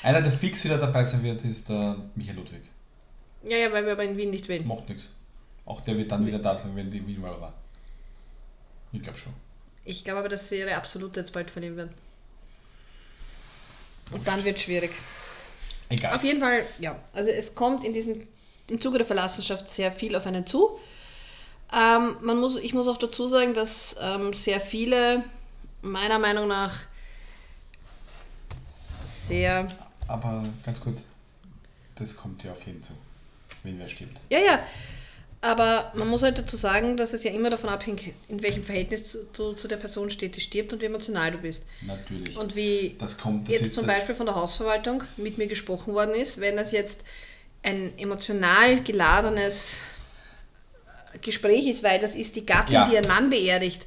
Einer, der fix wieder dabei sein wird, ist der Michael Ludwig. Ja, ja, weil wir aber in Wien nicht wählen. Macht nichts. Auch der wird dann wieder da sein, wenn die Wien-Wahl war. Ich glaube schon. Ich glaube aber, dass sie ihre Absolute jetzt bald verlieren werden. Und dann wird es schwierig. Egal. Auf jeden Fall, ja. Also es kommt in diesem, im Zuge der Verlassenschaft sehr viel auf einen zu. Ähm, man muss, ich muss auch dazu sagen, dass ähm, sehr viele meiner Meinung nach sehr Aber ganz kurz, das kommt ja auf jeden zu, wenn wer stirbt. Ja, ja. Aber man muss halt dazu sagen, dass es ja immer davon abhängt, in welchem Verhältnis du zu der Person steht, die stirbt und wie emotional du bist. Natürlich. Und wie das kommt, das jetzt zum Beispiel von der Hausverwaltung mit mir gesprochen worden ist, wenn das jetzt ein emotional geladenes Gespräch ist, weil das ist die Gattin, Ja. Mhm. die ihren Mann beerdigt.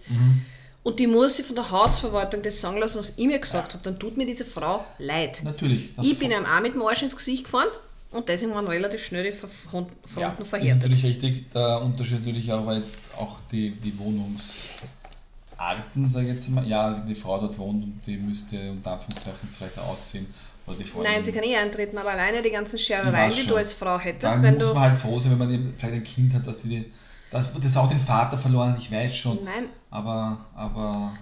Und die muss sich von der Hausverwaltung das sagen lassen, was ich mir gesagt habe. Dann tut mir diese Frau leid. Natürlich. Ich bin einem auch mit dem Arsch ins Gesicht gefahren und deswegen waren relativ schnell die Front- Fronten ja, ist verhärtet. natürlich richtig. Der Unterschied ist natürlich auch jetzt auch die, die Wohnungsarten, sage ich jetzt mal. Ja, die Frau dort wohnt und die müsste unter Anführungszeichen vielleicht ausziehen. Oder die. Nein, sie kann eh eintreten, aber alleine die ganzen Scherereien, die du als Frau hättest, Da wenn muss man halt froh sein, wenn man vielleicht ein Kind hat, dass die das, das auch den Vater verloren hat, ich weiß schon. Nein, Aber, aber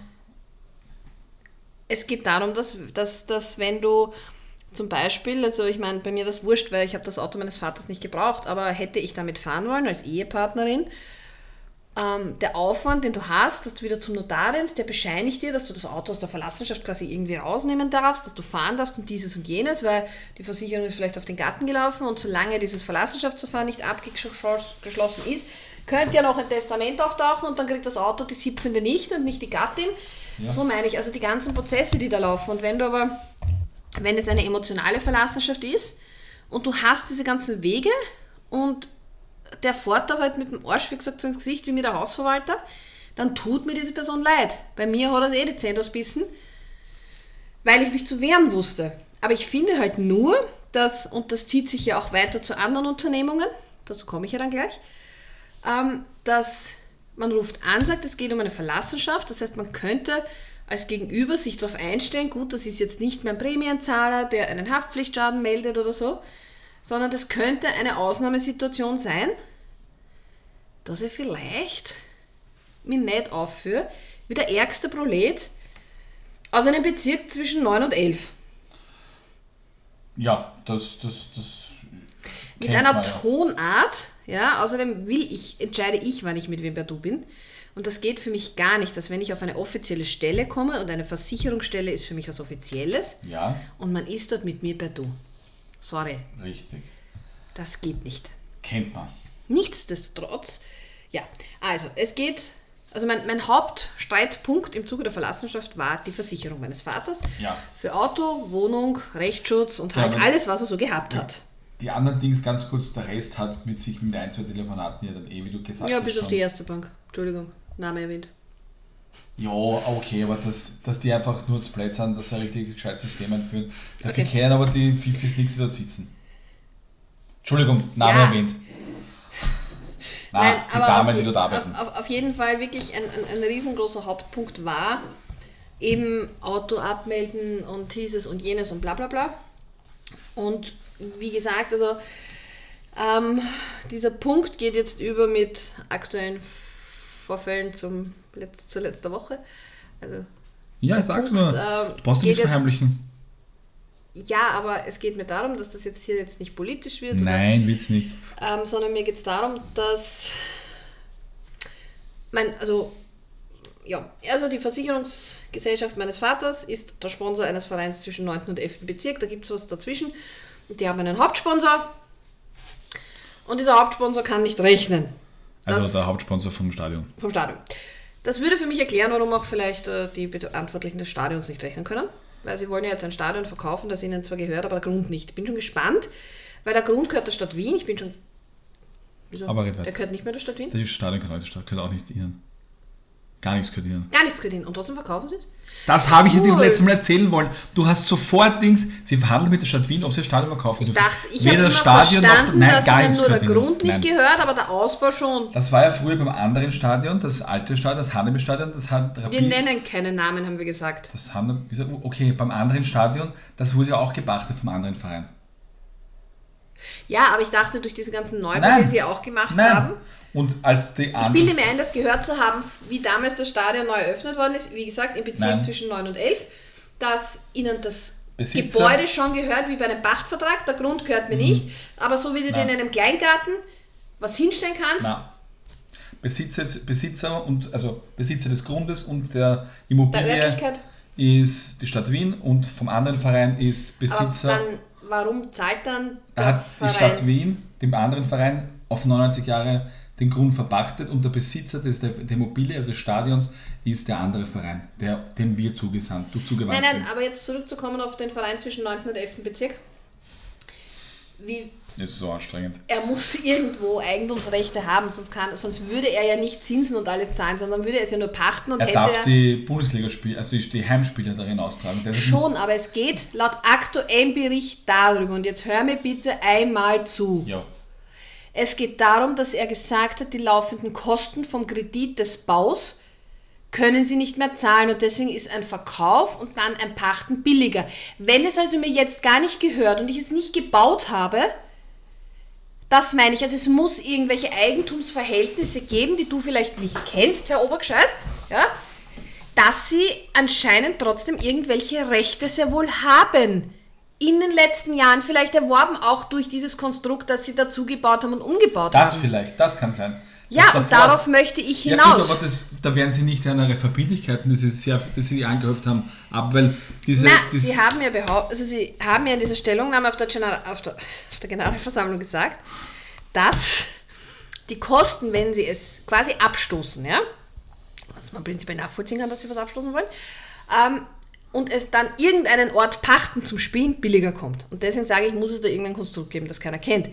es geht darum, dass, dass, dass wenn du zum Beispiel, also ich meine, bei mir war es wurscht, weil ich habe das Auto meines Vaters nicht gebraucht, aber hätte ich damit fahren wollen als Ehepartnerin, ähm, der Aufwand, den du hast, dass du wieder zum Notar rennst, der bescheinigt dir, dass du das Auto aus der Verlassenschaft quasi irgendwie rausnehmen darfst, dass du fahren darfst und dieses und jenes, weil die Versicherung ist vielleicht auf den Garten gelaufen und solange dieses Verlassenschaftsverfahren nicht abgeschlossen ist, könnte ja noch ein Testament auftauchen und dann kriegt das Auto die 17. nicht und nicht die Gattin. Ja. So meine ich, also die ganzen Prozesse, die da laufen. Und wenn du aber, wenn es eine emotionale Verlassenschaft ist und du hast diese ganzen Wege und der fährt da halt mit dem Arsch, wie gesagt, so ins Gesicht wie mir der Hausverwalter, dann tut mir diese Person leid. Bei mir hat er eh die Zähne ausbissen, weil ich mich zu wehren wusste. Aber ich finde halt nur, dass, und das zieht sich ja auch weiter zu anderen Unternehmungen, dazu komme ich ja dann gleich, ähm, dass man ruft an, sagt, es geht um eine Verlassenschaft. Das heißt, man könnte als Gegenüber sich darauf einstellen, gut, das ist jetzt nicht mein Prämienzahler, der einen Haftpflichtschaden meldet oder so, sondern das könnte eine Ausnahmesituation sein, dass ich vielleicht mich nicht aufführe, wie der ärgste Prolet aus einem Bezirk zwischen 9 und 11. ja, das, das, das. Mit einer. Tonart, ja, außerdem will ich, entscheide ich, wann ich mit wem per Du bin. Und das geht für mich gar nicht, dass wenn ich auf eine offizielle Stelle komme und eine Versicherungsstelle ist für mich was Offizielles Ja, und man ist dort mit mir per Du. Sorry, richtig. das geht nicht. Kennt man. Nichtsdestotrotz, ja, also es geht, also mein, mein Hauptstreitpunkt im Zuge der Verlassenschaft war die Versicherung meines Vaters. Ja. Für Auto, Wohnung, Rechtsschutz und Ja, halt aber- alles, was er so gehabt hat. Die anderen Dings ganz kurz, der Rest hat mit sich mit ein, zwei Telefonaten ja dann eh, wie du gesagt Ja, hast. bis auf die erste Bank. Entschuldigung, Name erwähnt. Ja, okay, aber das, dass die einfach nur zu blöd sind, dass sie ein richtig gescheites System einführen. Dafür Okay. kennen aber die Fifis nichts, die dort sitzen. Entschuldigung, Name Ja. erwähnt. Na, Nein, die aber Damen, auf, die dort arbeiten. auf, auf, auf jeden Fall wirklich ein, ein, ein riesengroßer Hauptpunkt war eben Auto abmelden und dieses und jenes und bla bla bla. Und wie gesagt, also ähm, dieser Punkt geht jetzt über mit aktuellen Vorfällen zum Letz-, zur letzter Woche. Also Ja, sag's Punkt, nur. ähm, Du brauchst du nicht jetzt- verheimlichen. ja, aber es geht mir darum, dass das jetzt hier jetzt nicht politisch wird, oder Nein, will's nicht. ähm, sondern mir geht es darum, dass mein, also ja, also die Versicherungsgesellschaft meines Vaters ist der Sponsor eines Vereins zwischen 9. und 11. Bezirk, da gibt es was dazwischen. Und die haben einen Hauptsponsor und dieser Hauptsponsor kann nicht rechnen Also Das- der Hauptsponsor vom Stadion. vom Stadion. Das würde für mich erklären, warum auch vielleicht äh, die Verantwortlichen des Stadions nicht rechnen können. Weil sie wollen ja jetzt ein Stadion verkaufen, das ihnen zwar gehört, aber der Grund nicht. Ich bin schon gespannt, weil der Grund gehört der Stadt Wien. Ich bin schon. Wieso? Aber red weiter. der gehört nicht mehr der Stadt Wien? Das ist Stadion gehört heute Stadt, gehört auch nicht ihnen. Gar nichts ihnen. Gar nichts ihnen. Und trotzdem verkaufen sie es? Das habe ich dir Cool. das letzte Mal erzählen wollen. Du hast sofort Dings, sie verhandeln mit der Stadt Wien, ob sie das Stadion verkaufen Ich dürfen. dachte, ich habe das Stadion noch- verstanden, nein, dass gar nichts nur der. Grund nicht Nein. gehört, aber der Ausbau schon. Das war ja früher beim anderen Stadion, das alte Stadion, das Hannebe-Stadion, das hat Wir Rapid, nennen keine Namen, haben wir gesagt. das Hannebe, okay, beim anderen Stadion, das wurde ja auch gepachtet vom anderen Verein. Ja, aber ich dachte, durch diese ganzen Neubau, den sie auch gemacht Nein. haben, Und als die Ich bilde mir ein, das gehört zu haben, wie damals das Stadion neu eröffnet worden ist, wie gesagt, im Bezirk Nein. zwischen 9 und 11, dass ihnen das Besitzer- Gebäude schon gehört, wie bei einem Pachtvertrag. Der Grund gehört mir nicht, aber so wie du dir Nein. in einem Kleingarten was hinstellen kannst, Besitzer, Besitzer und also Besitzer des Grundes und der der Immobilie Örtlichkeit. ist die Stadt Wien und vom anderen Verein ist Aber Besitzer. dann, warum zahlt dann Da der hat die Verein? Stadt Wien dem anderen Verein auf 99 Jahre den Grund verpachtet und der Besitzer des, der, der Immobilie, also des Stadions, ist der andere Verein, der, dem wir zugesandt, zugewandt Nein, nein, sind. aber jetzt zurückzukommen auf den Verein zwischen 9. und 11. Bezirk. Wie, Das ist so anstrengend. er muss irgendwo Eigentumsrechte haben, sonst, kann, sonst würde er ja nicht Zinsen und alles zahlen, sondern würde er es ja nur pachten und Er hätte darf er die Bundesliga-Spiele, also die, die Heimspiele darin austragen. Ist- schon, aber es geht laut aktuellem Bericht darüber, und jetzt hör mir bitte einmal zu. Ja. Es geht darum, dass er gesagt hat, die laufenden Kosten vom Kredit des Baus können sie nicht mehr zahlen und deswegen ist ein Verkauf und dann ein Pachten billiger. Wenn es also mir jetzt gar nicht gehört und ich es nicht gebaut habe, das meine ich, also es muss irgendwelche Eigentumsverhältnisse geben, die du vielleicht nicht kennst, Herr Obergescheit, ja, dass sie anscheinend trotzdem irgendwelche Rechte sehr wohl haben. In den letzten Jahren vielleicht erworben, auch durch dieses Konstrukt, das sie dazu gebaut haben und umgebaut Das haben. vielleicht, das kann sein. Ja, Das und davor- darauf möchte ich Ja, hinaus. gut, aber das, da werden sie nicht an ihre Verbindlichkeiten, die sie, sehr, die sie angehäuft haben, ab, weil diese. Na, diese Sie haben ja behauptet, also Sie haben ja in dieser Stellungnahme auf der, General, auf der, auf der Generalversammlung gesagt, dass die Kosten, wenn Sie es quasi abstoßen, ja, was man prinzipiell nachvollziehen kann, dass Sie was abstoßen wollen, ähm, und es dann irgendeinen Ort pachten zum Spielen billiger kommt. Und deswegen sage ich, muss es da irgendein Konstrukt geben, das keiner kennt.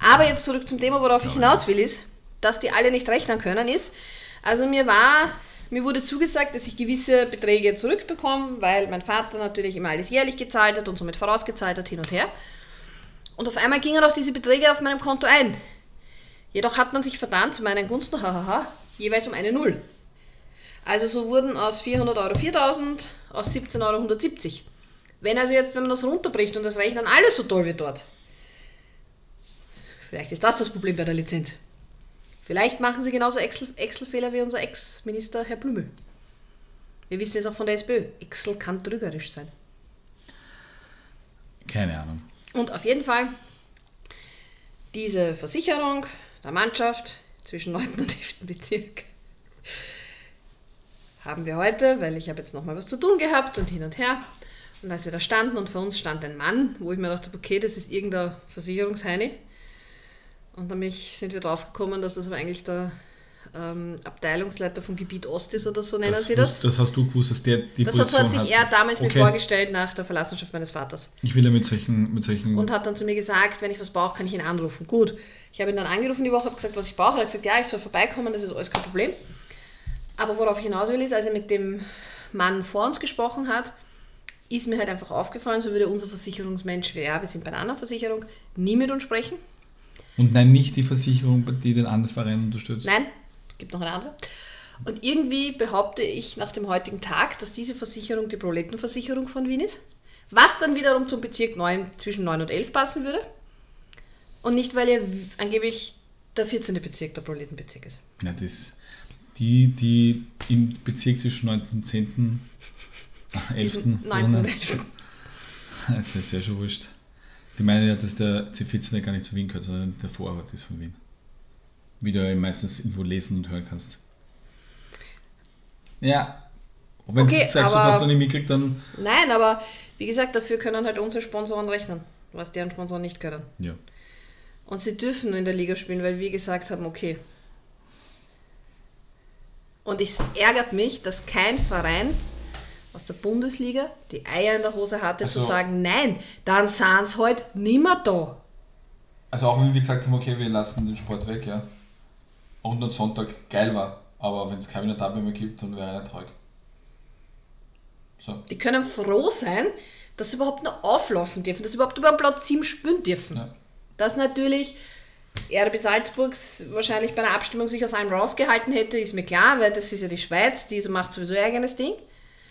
Aber jetzt zurück zum Thema, worauf ich hinaus will, ist, dass die alle nicht rechnen können, ist, also mir war, mir wurde zugesagt, dass ich gewisse Beträge zurückbekomme, weil mein Vater natürlich immer alles jährlich gezahlt hat und somit vorausgezahlt hat hin und her. Und auf einmal gingen auch diese Beträge auf meinem Konto ein. Jedoch hat man sich verdammt zu meinen Gunsten, hahaha, jeweils um eine Null. Also so wurden aus 400 Euro 4000, aus 17 Euro 170. Wenn also jetzt, wenn man das runterbricht und das rechnen alles so toll wie dort, vielleicht ist das das Problem bei der Lizenz. Vielleicht machen sie genauso Excel- Excel-Fehler wie unser Ex-Minister Herr Blümel. Wir wissen es auch von der SPÖ. Excel kann trügerisch sein. keine Ahnung. Und auf jeden Fall diese Versicherung der Mannschaft zwischen 9. und 11. Bezirk haben wir heute, weil ich habe jetzt nochmal was zu tun gehabt und hin und her. Und als wir da standen und vor uns stand ein Mann, wo ich mir dachte, okay, das ist irgendein Versicherungsheini. Und dann sind wir draufgekommen, dass das aber eigentlich der ähm, Abteilungsleiter vom Gebiet Ost ist oder so nennen Das, sie das. das hast du gewusst, dass der die Das hat, Position so hat sich hat. er damals mir Okay. vorgestellt nach der Verlassenschaft meines Vaters. Ich will ja mit solchen, mit solchen und hat dann zu mir gesagt, wenn ich was brauche, kann ich ihn anrufen. Gut, ich habe ihn dann angerufen die Woche, habe gesagt, was ich brauche. Er hat gesagt, ja, ich soll vorbeikommen, das ist alles kein Problem. Aber worauf ich hinaus will, ist, als er mit dem Mann vor uns gesprochen hat, ist mir halt einfach aufgefallen, so würde unser Versicherungsmensch, ja, wir sind bei einer anderen Versicherung, nie mit uns sprechen. Und nein, nicht die Versicherung, die den anderen Verein unterstützt. Nein, es gibt noch eine andere. Und irgendwie behaupte ich nach dem heutigen Tag, dass diese Versicherung die Proletenversicherung von Wien ist. Was dann wiederum zum Bezirk 9, zwischen 9 und 11 passen würde. Und nicht, weil er angeblich der 14. Bezirk der Proletenbezirk ist. Ja, das, die, die im Bezirk zwischen 9. und 10. 11. 9. und wohnen, 11. das ist ja schon wurscht. Die meinen ja, dass der C14 gar nicht zu Wien gehört, sondern der Vorort ist von Wien. Wie du ja meistens irgendwo lesen und hören kannst. Ja, wenn Okay, du sagst, du aber- hast noch nicht mitgekriegt, dann. Nein, aber wie gesagt, dafür können halt unsere Sponsoren rechnen, was deren Sponsoren nicht können. Ja. Und sie dürfen nur in der Liga spielen, weil wir gesagt haben, okay. Und es ärgert mich, dass kein Verein aus der Bundesliga die Eier in der Hose hatte zu Also- sagen, nein, dann sind sie halt nimmer da. Also auch wenn wir gesagt haben, okay, wir lassen den Sport weg, ja. Und der Sonntag geil war, aber wenn es keine Dabei mehr gibt, dann wäre er traurig. So. Die können froh sein, dass sie überhaupt noch auflaufen dürfen, dass sie überhaupt über den Platz 7 spielen dürfen. Ja. Dass natürlich RB Salzburg wahrscheinlich bei einer Abstimmung sich aus allem rausgehalten hätte, ist mir klar, weil das ist ja die Schweiz, die so macht sowieso ihr eigenes Ding.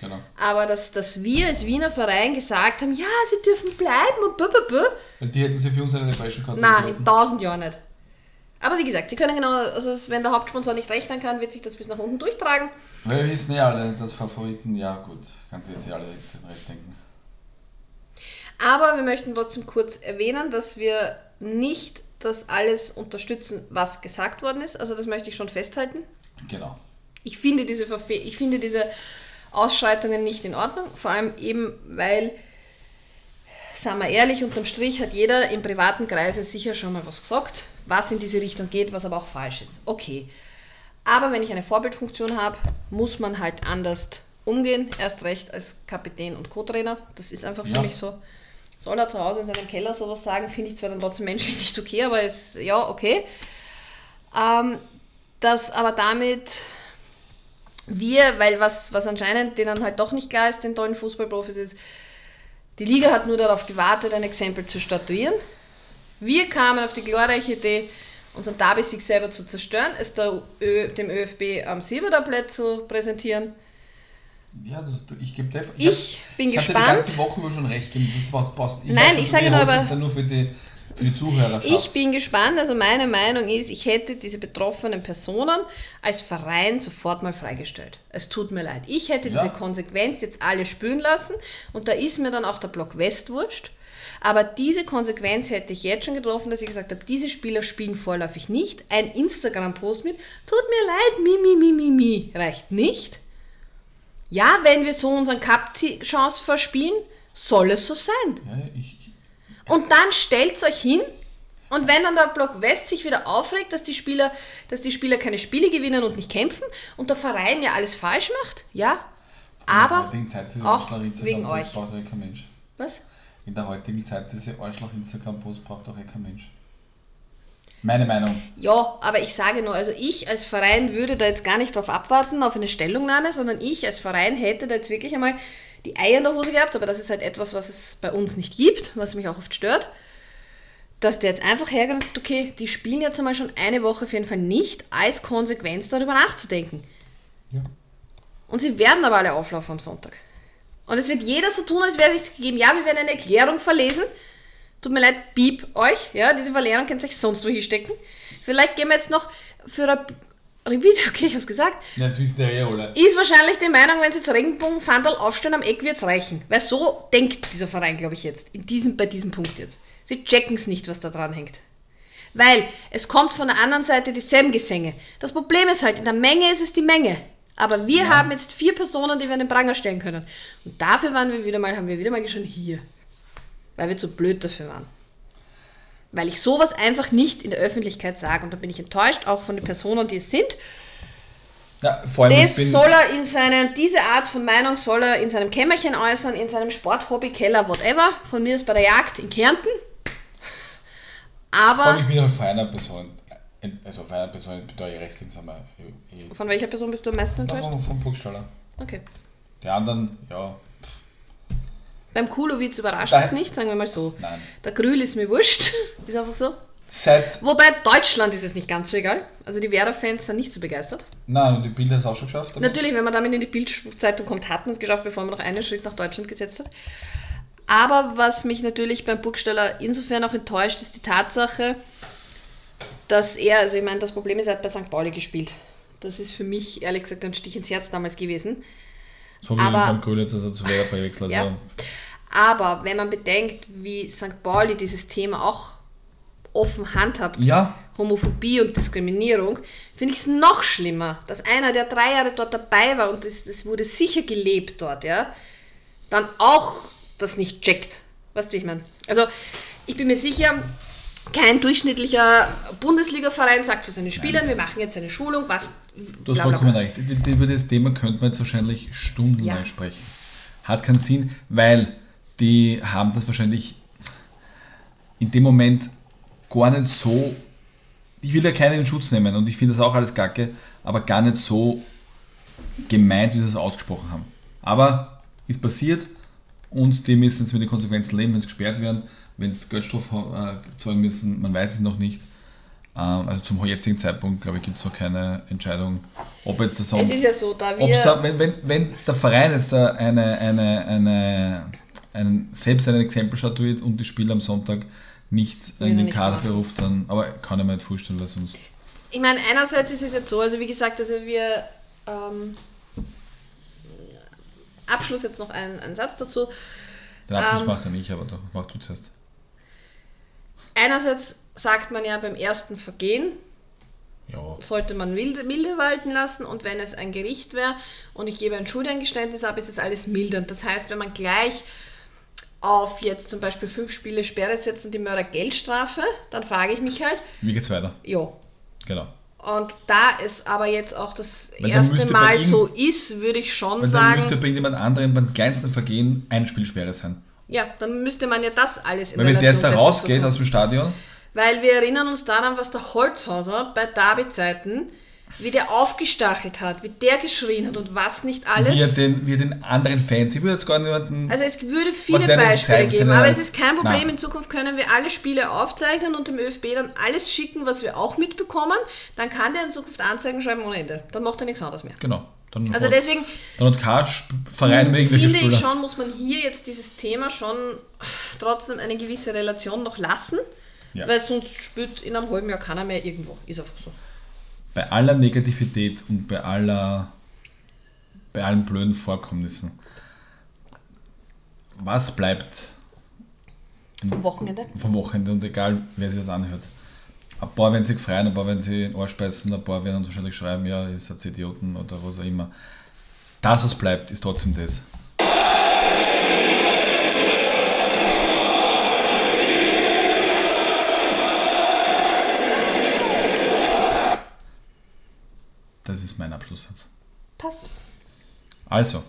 Genau. Aber dass, dass wir als Wiener Verein gesagt haben, ja, sie dürfen bleiben und bö, bö. Weil die hätten sie für uns eine Depression Nein, in tausend Jahren nicht. Aber wie gesagt, sie können genau, also wenn der Hauptsponsor nicht rechnen kann, wird sich das bis nach unten durchtragen. Weil wir wissen ja alle, dass Favoriten, ja gut, kannst du jetzt ja alle den Rest denken. Aber wir möchten trotzdem kurz erwähnen, dass wir nicht das alles unterstützen, was gesagt worden ist. Also das möchte ich schon festhalten. Genau. Ich finde diese, Verfe ich finde diese Ausschreitungen nicht in Ordnung, vor allem eben, weil, sagen wir ehrlich, unterm Strich hat jeder im privaten Kreise sicher schon mal was gesagt, was in diese Richtung geht, was aber auch falsch ist. Okay. Aber wenn ich eine Vorbildfunktion habe, muss man halt anders umgehen, erst recht als Kapitän und Co-Trainer. Das ist einfach für Ja. mich so. Soll er zu Hause in seinem Keller sowas sagen, finde ich zwar dann trotzdem menschlich nicht okay, aber ist ja okay. Ähm, dass aber damit wir, weil was, was anscheinend denen halt doch nicht klar ist, den tollen Fußballprofis ist, die Liga hat nur darauf gewartet, ein Exempel zu statuieren. Wir kamen auf die glorreiche Idee, unseren Derby-Sieg selber zu zerstören, es der Ö, dem ÖFB am Silbertablett zu präsentieren. Ja, das, ich gebe dir. Ich bin ich hab dir gespannt. die ganze Woche schon recht gegeben, das was passt. Ich Nein, ich sage nur aber- ja nur für die, für die Zuhörerschaft. Ich bin gespannt, also meine Meinung ist, ich hätte diese betroffenen Personen als Verein sofort mal freigestellt. Es tut mir leid. Ich hätte Ja. diese Konsequenz jetzt alle spüren lassen und da ist mir dann auch der Block West wurscht. Aber diese Konsequenz hätte ich jetzt schon getroffen, dass ich gesagt habe, diese Spieler spielen vorläufig nicht. Ein Instagram-Post mit, tut mir leid, mi, mi, mi, mi, mi, reicht nicht. Ja, wenn wir so unseren Cup-Chance verspielen, soll es so sein. ja, ich, ich, Und dann stellt euch hin und wenn dann der Block West sich wieder aufregt, dass die Spieler, dass die Spieler keine Spiele gewinnen und nicht kämpfen und der Verein ja alles falsch macht, ja, in der aber heutigen Zeit diese auch wegen euch. braucht ja kein Mensch. Was? In der heutigen Zeit diese Arschloch-Instagram-Post braucht auch eh kein Mensch. Meine Meinung. Ja, aber ich sage nur, also ich als Verein würde da jetzt gar nicht darauf abwarten, auf eine Stellungnahme, sondern ich als Verein hätte da jetzt wirklich einmal die Eier in der Hose gehabt, aber das ist halt etwas, was es bei uns nicht gibt, was mich auch oft stört, dass der jetzt einfach hergeht und sagt, okay, die spielen jetzt einmal schon eine Woche auf jeden Fall nicht, als Konsequenz darüber nachzudenken. Ja. Und sie werden aber alle auflaufen am Sonntag. Und es wird jeder so tun, als wäre es nichts gegeben. Ja, wir werden eine Erklärung verlesen. Tut mir leid, piep euch. Ja, diese Verlierung könnt ihr euch sonst wo hinstecken. Vielleicht gehen wir jetzt noch für ein Repeat, okay, ich hab's gesagt. Ja, jetzt wissen die ja alle. Ist wahrscheinlich die Meinung, wenn sie jetzt Regenbogenfandel aufstellen am Eck, wird's reichen. Weil so denkt dieser Verein, glaube ich, jetzt. In diesem, bei diesem Punkt jetzt. Sie checken es nicht, was da dran hängt. Weil es kommt von der anderen Seite dieselben Gesänge. Das Problem ist halt, in der Menge ist es die Menge. Aber wir haben jetzt vier Personen, die wir an den Pranger stellen können. Und dafür waren wir wieder mal, haben wir wieder mal geschrieben, hier. Weil wir zu blöd dafür waren. Weil ich sowas einfach nicht in der Öffentlichkeit sage. Und da bin ich enttäuscht, auch von den Personen, die es sind. Ja, vor allem, Das soll er in seinem, diese Art von Meinung soll er in seinem Kämmerchen äußern, in seinem Sporthobby-Keller, whatever. Von mir ist bei der Jagd in Kärnten. allem, Aber ich bin halt von einer Person, also von einer Person, ich bin da eh recht langsam. eh- eh- von welcher Person bist du am meisten enttäuscht? vom, vom Burgstaller. Okay. Die anderen, ja, Beim Kulowitz überrascht Nein. es nicht, sagen wir mal so. nein. Der Grül ist mir wurscht. Ist einfach so. seit. Wobei Deutschland ist es nicht ganz so egal. Also die Werder-Fans sind nicht so begeistert. Nein, die Bilder ist auch schon geschafft. Natürlich, wenn man damit in die Bildzeitung kommt, hat man es geschafft, bevor man noch einen Schritt nach Deutschland gesetzt hat. Aber was mich natürlich beim Burgstaller insofern auch enttäuscht, ist die Tatsache, dass er, also ich meine, das Problem ist, er hat bei St. Pauli gespielt. Das ist für mich ehrlich gesagt ein Stich ins Herz damals gewesen. So wie aber- beim Krulitz, also zu Werder bei Wechsel. Also, Ja. Aber wenn man bedenkt, wie St. Pauli dieses Thema auch offen handhabt, ja, Homophobie und Diskriminierung, finde ich es noch schlimmer, dass einer, der drei Jahre dort dabei war und das, das wurde sicher gelebt dort, ja, dann auch das nicht checkt. Weißt du, wie ich meine? Also, ich bin mir sicher, kein durchschnittlicher Bundesliga-Verein sagt zu seinen Spielern, wir machen jetzt eine Schulung, was. Du hast vollkommen recht. Über- Über das Thema könnte man jetzt wahrscheinlich stundenlang Ja. sprechen. Hat keinen Sinn, weil die haben das wahrscheinlich in dem Moment gar nicht so. Ich will ja keinen in Schutz nehmen und ich finde das auch alles kacke, aber gar nicht so gemeint, wie sie das ausgesprochen haben. Aber ist passiert und die müssen jetzt mit den Konsequenzen leben, wenn sie gesperrt werden, wenn sie Geldstrafe äh, zahlen müssen, man weiß es noch nicht. Ähm, also zum jetzigen Zeitpunkt, glaube ich, gibt es noch keine Entscheidung, ob jetzt der Song. Es ist ja so, da wir. da, wenn, wenn, wenn der Verein jetzt da eine, eine, eine, einen, selbst ein Exempel statuiert und die Spieler am Sonntag nicht in den Kader beruft, dann, aber kann ich mir nicht vorstellen, weil sonst. Ich meine, einerseits ist es jetzt so, also wie gesagt, also wir ähm, Abschluss jetzt noch ein, ein Satz dazu. Den Abschluss Ähm. macht er nicht, aber doch, mach du zuerst. Einerseits sagt man ja beim ersten Vergehen Ja. sollte man milde, milde walten lassen und wenn es ein Gericht wäre und ich gebe ein Schuldeingeständnis ab, ist es alles mildernd. Das heißt, wenn man gleich auf jetzt zum Beispiel fünf Spiele Sperre setzt und die Mörder Geldstrafe, dann frage ich mich halt, Wie geht's weiter? ja, Genau. Und da es aber jetzt auch das Weil erste Mal so ist, würde ich schon Weil dann müsste sagen, bei irgendjemand anderem beim kleinsten Vergehen eine Spielsperre sein. Ja, dann müsste man ja das alles in Weil wenn der jetzt da rausgeht aus dem Stadion, Weil wir erinnern uns daran, was der Holzhauser bei Derby-Zeiten, wie der aufgestachelt hat, wie der geschrien hat und was nicht alles. wie er, den, wie er den anderen Fans, ich würde jetzt gar niemanden. Also es würde viele Beispiele zeigen, geben, er aber es ist kein Problem. Nein. In Zukunft können wir alle Spiele aufzeichnen und dem ÖFB dann alles schicken, was wir auch mitbekommen. Dann kann der in Zukunft Anzeigen schreiben ohne Ende. Dann macht er nichts anderes mehr. genau. Dann Also hat, deswegen dann hat kein Verein mehr irgendwelche finde ich Spieler. schon, muss man hier jetzt dieses Thema schon trotzdem eine gewisse Relation noch lassen, Ja. weil sonst spürt in einem halben Jahr keiner mehr irgendwo. Ist einfach so. bei aller Negativität und bei aller bei allen blöden Vorkommnissen, was bleibt Vom Wochenende. vom Wochenende und egal wer sich das anhört? Ein paar werden sich freuen, ein paar werden sich beißen, ein paar werden uns wahrscheinlich schreiben, ja, ihr seid Idioten oder was auch immer. Das, was bleibt, ist trotzdem das. Das ist mein Abschlusssatz. Passt. Also,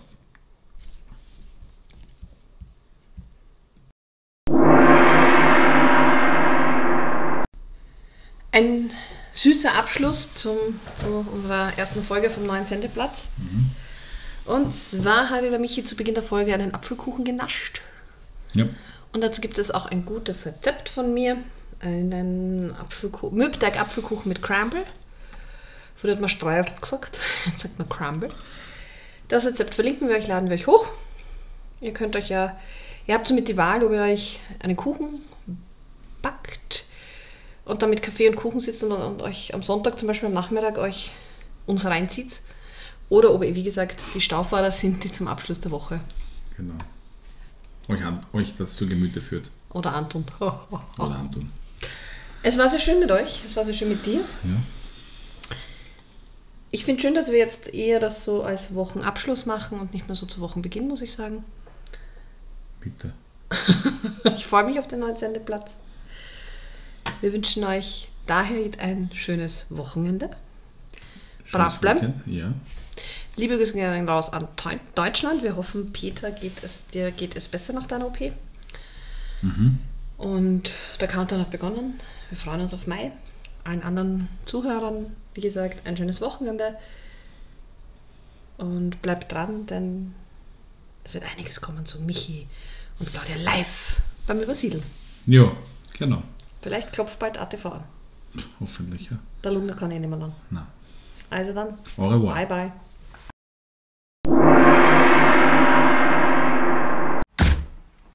Ein süßer Abschluss zum, zu unserer ersten Folge vom neuen Sendeplatz. Und zwar hatte der Michi zu Beginn der Folge einen Apfelkuchen genascht. ja, Und dazu gibt es auch ein gutes Rezept von mir. Einen Apfelkuchen, Mürbteig Apfelkuchen mit Crumble. Früher hat man Streusel gesagt, jetzt sagt man Crumble. Das Rezept verlinken wir euch, laden wir euch hoch. Ihr könnt euch ja, ihr habt somit die Wahl, ob ihr euch einen Kuchen backt und dann mit Kaffee und Kuchen sitzt und, und euch am Sonntag zum Beispiel am Nachmittag euch uns reinzieht. Oder ob ihr, wie gesagt, die Staufahrer sind, die zum Abschluss der Woche genau. Euch, an, euch das zu Gemüte führt. oder antun. Oder antun. Es war sehr schön mit euch, es war sehr schön mit dir. Ja. Ich finde schön, dass wir jetzt eher das so als Wochenabschluss machen und nicht mehr so zu Wochenbeginn, muss ich sagen. Bitte. Ich freue mich auf den neuen Sendeplatz. Wir wünschen euch daher ein schönes Wochenende. Brav Schönes bleiben. Weekend. Ja. Liebe Grüße gehen raus an Deutschland. Wir hoffen, Peter, geht es, dir geht es besser nach deiner OP. Und der Countdown hat begonnen. Wir freuen uns auf Mai. Allen anderen Zuhörern, wie gesagt, ein schönes Wochenende. Und bleibt dran, denn es wird einiges kommen zu Michi und Claudia live beim Übersiedeln. Ja, genau. Vielleicht klopft bald ATV an. Hoffentlich, ja. Der Lunge kann eh nicht mehr lang. Na. Also dann, Au revoir. bye bye.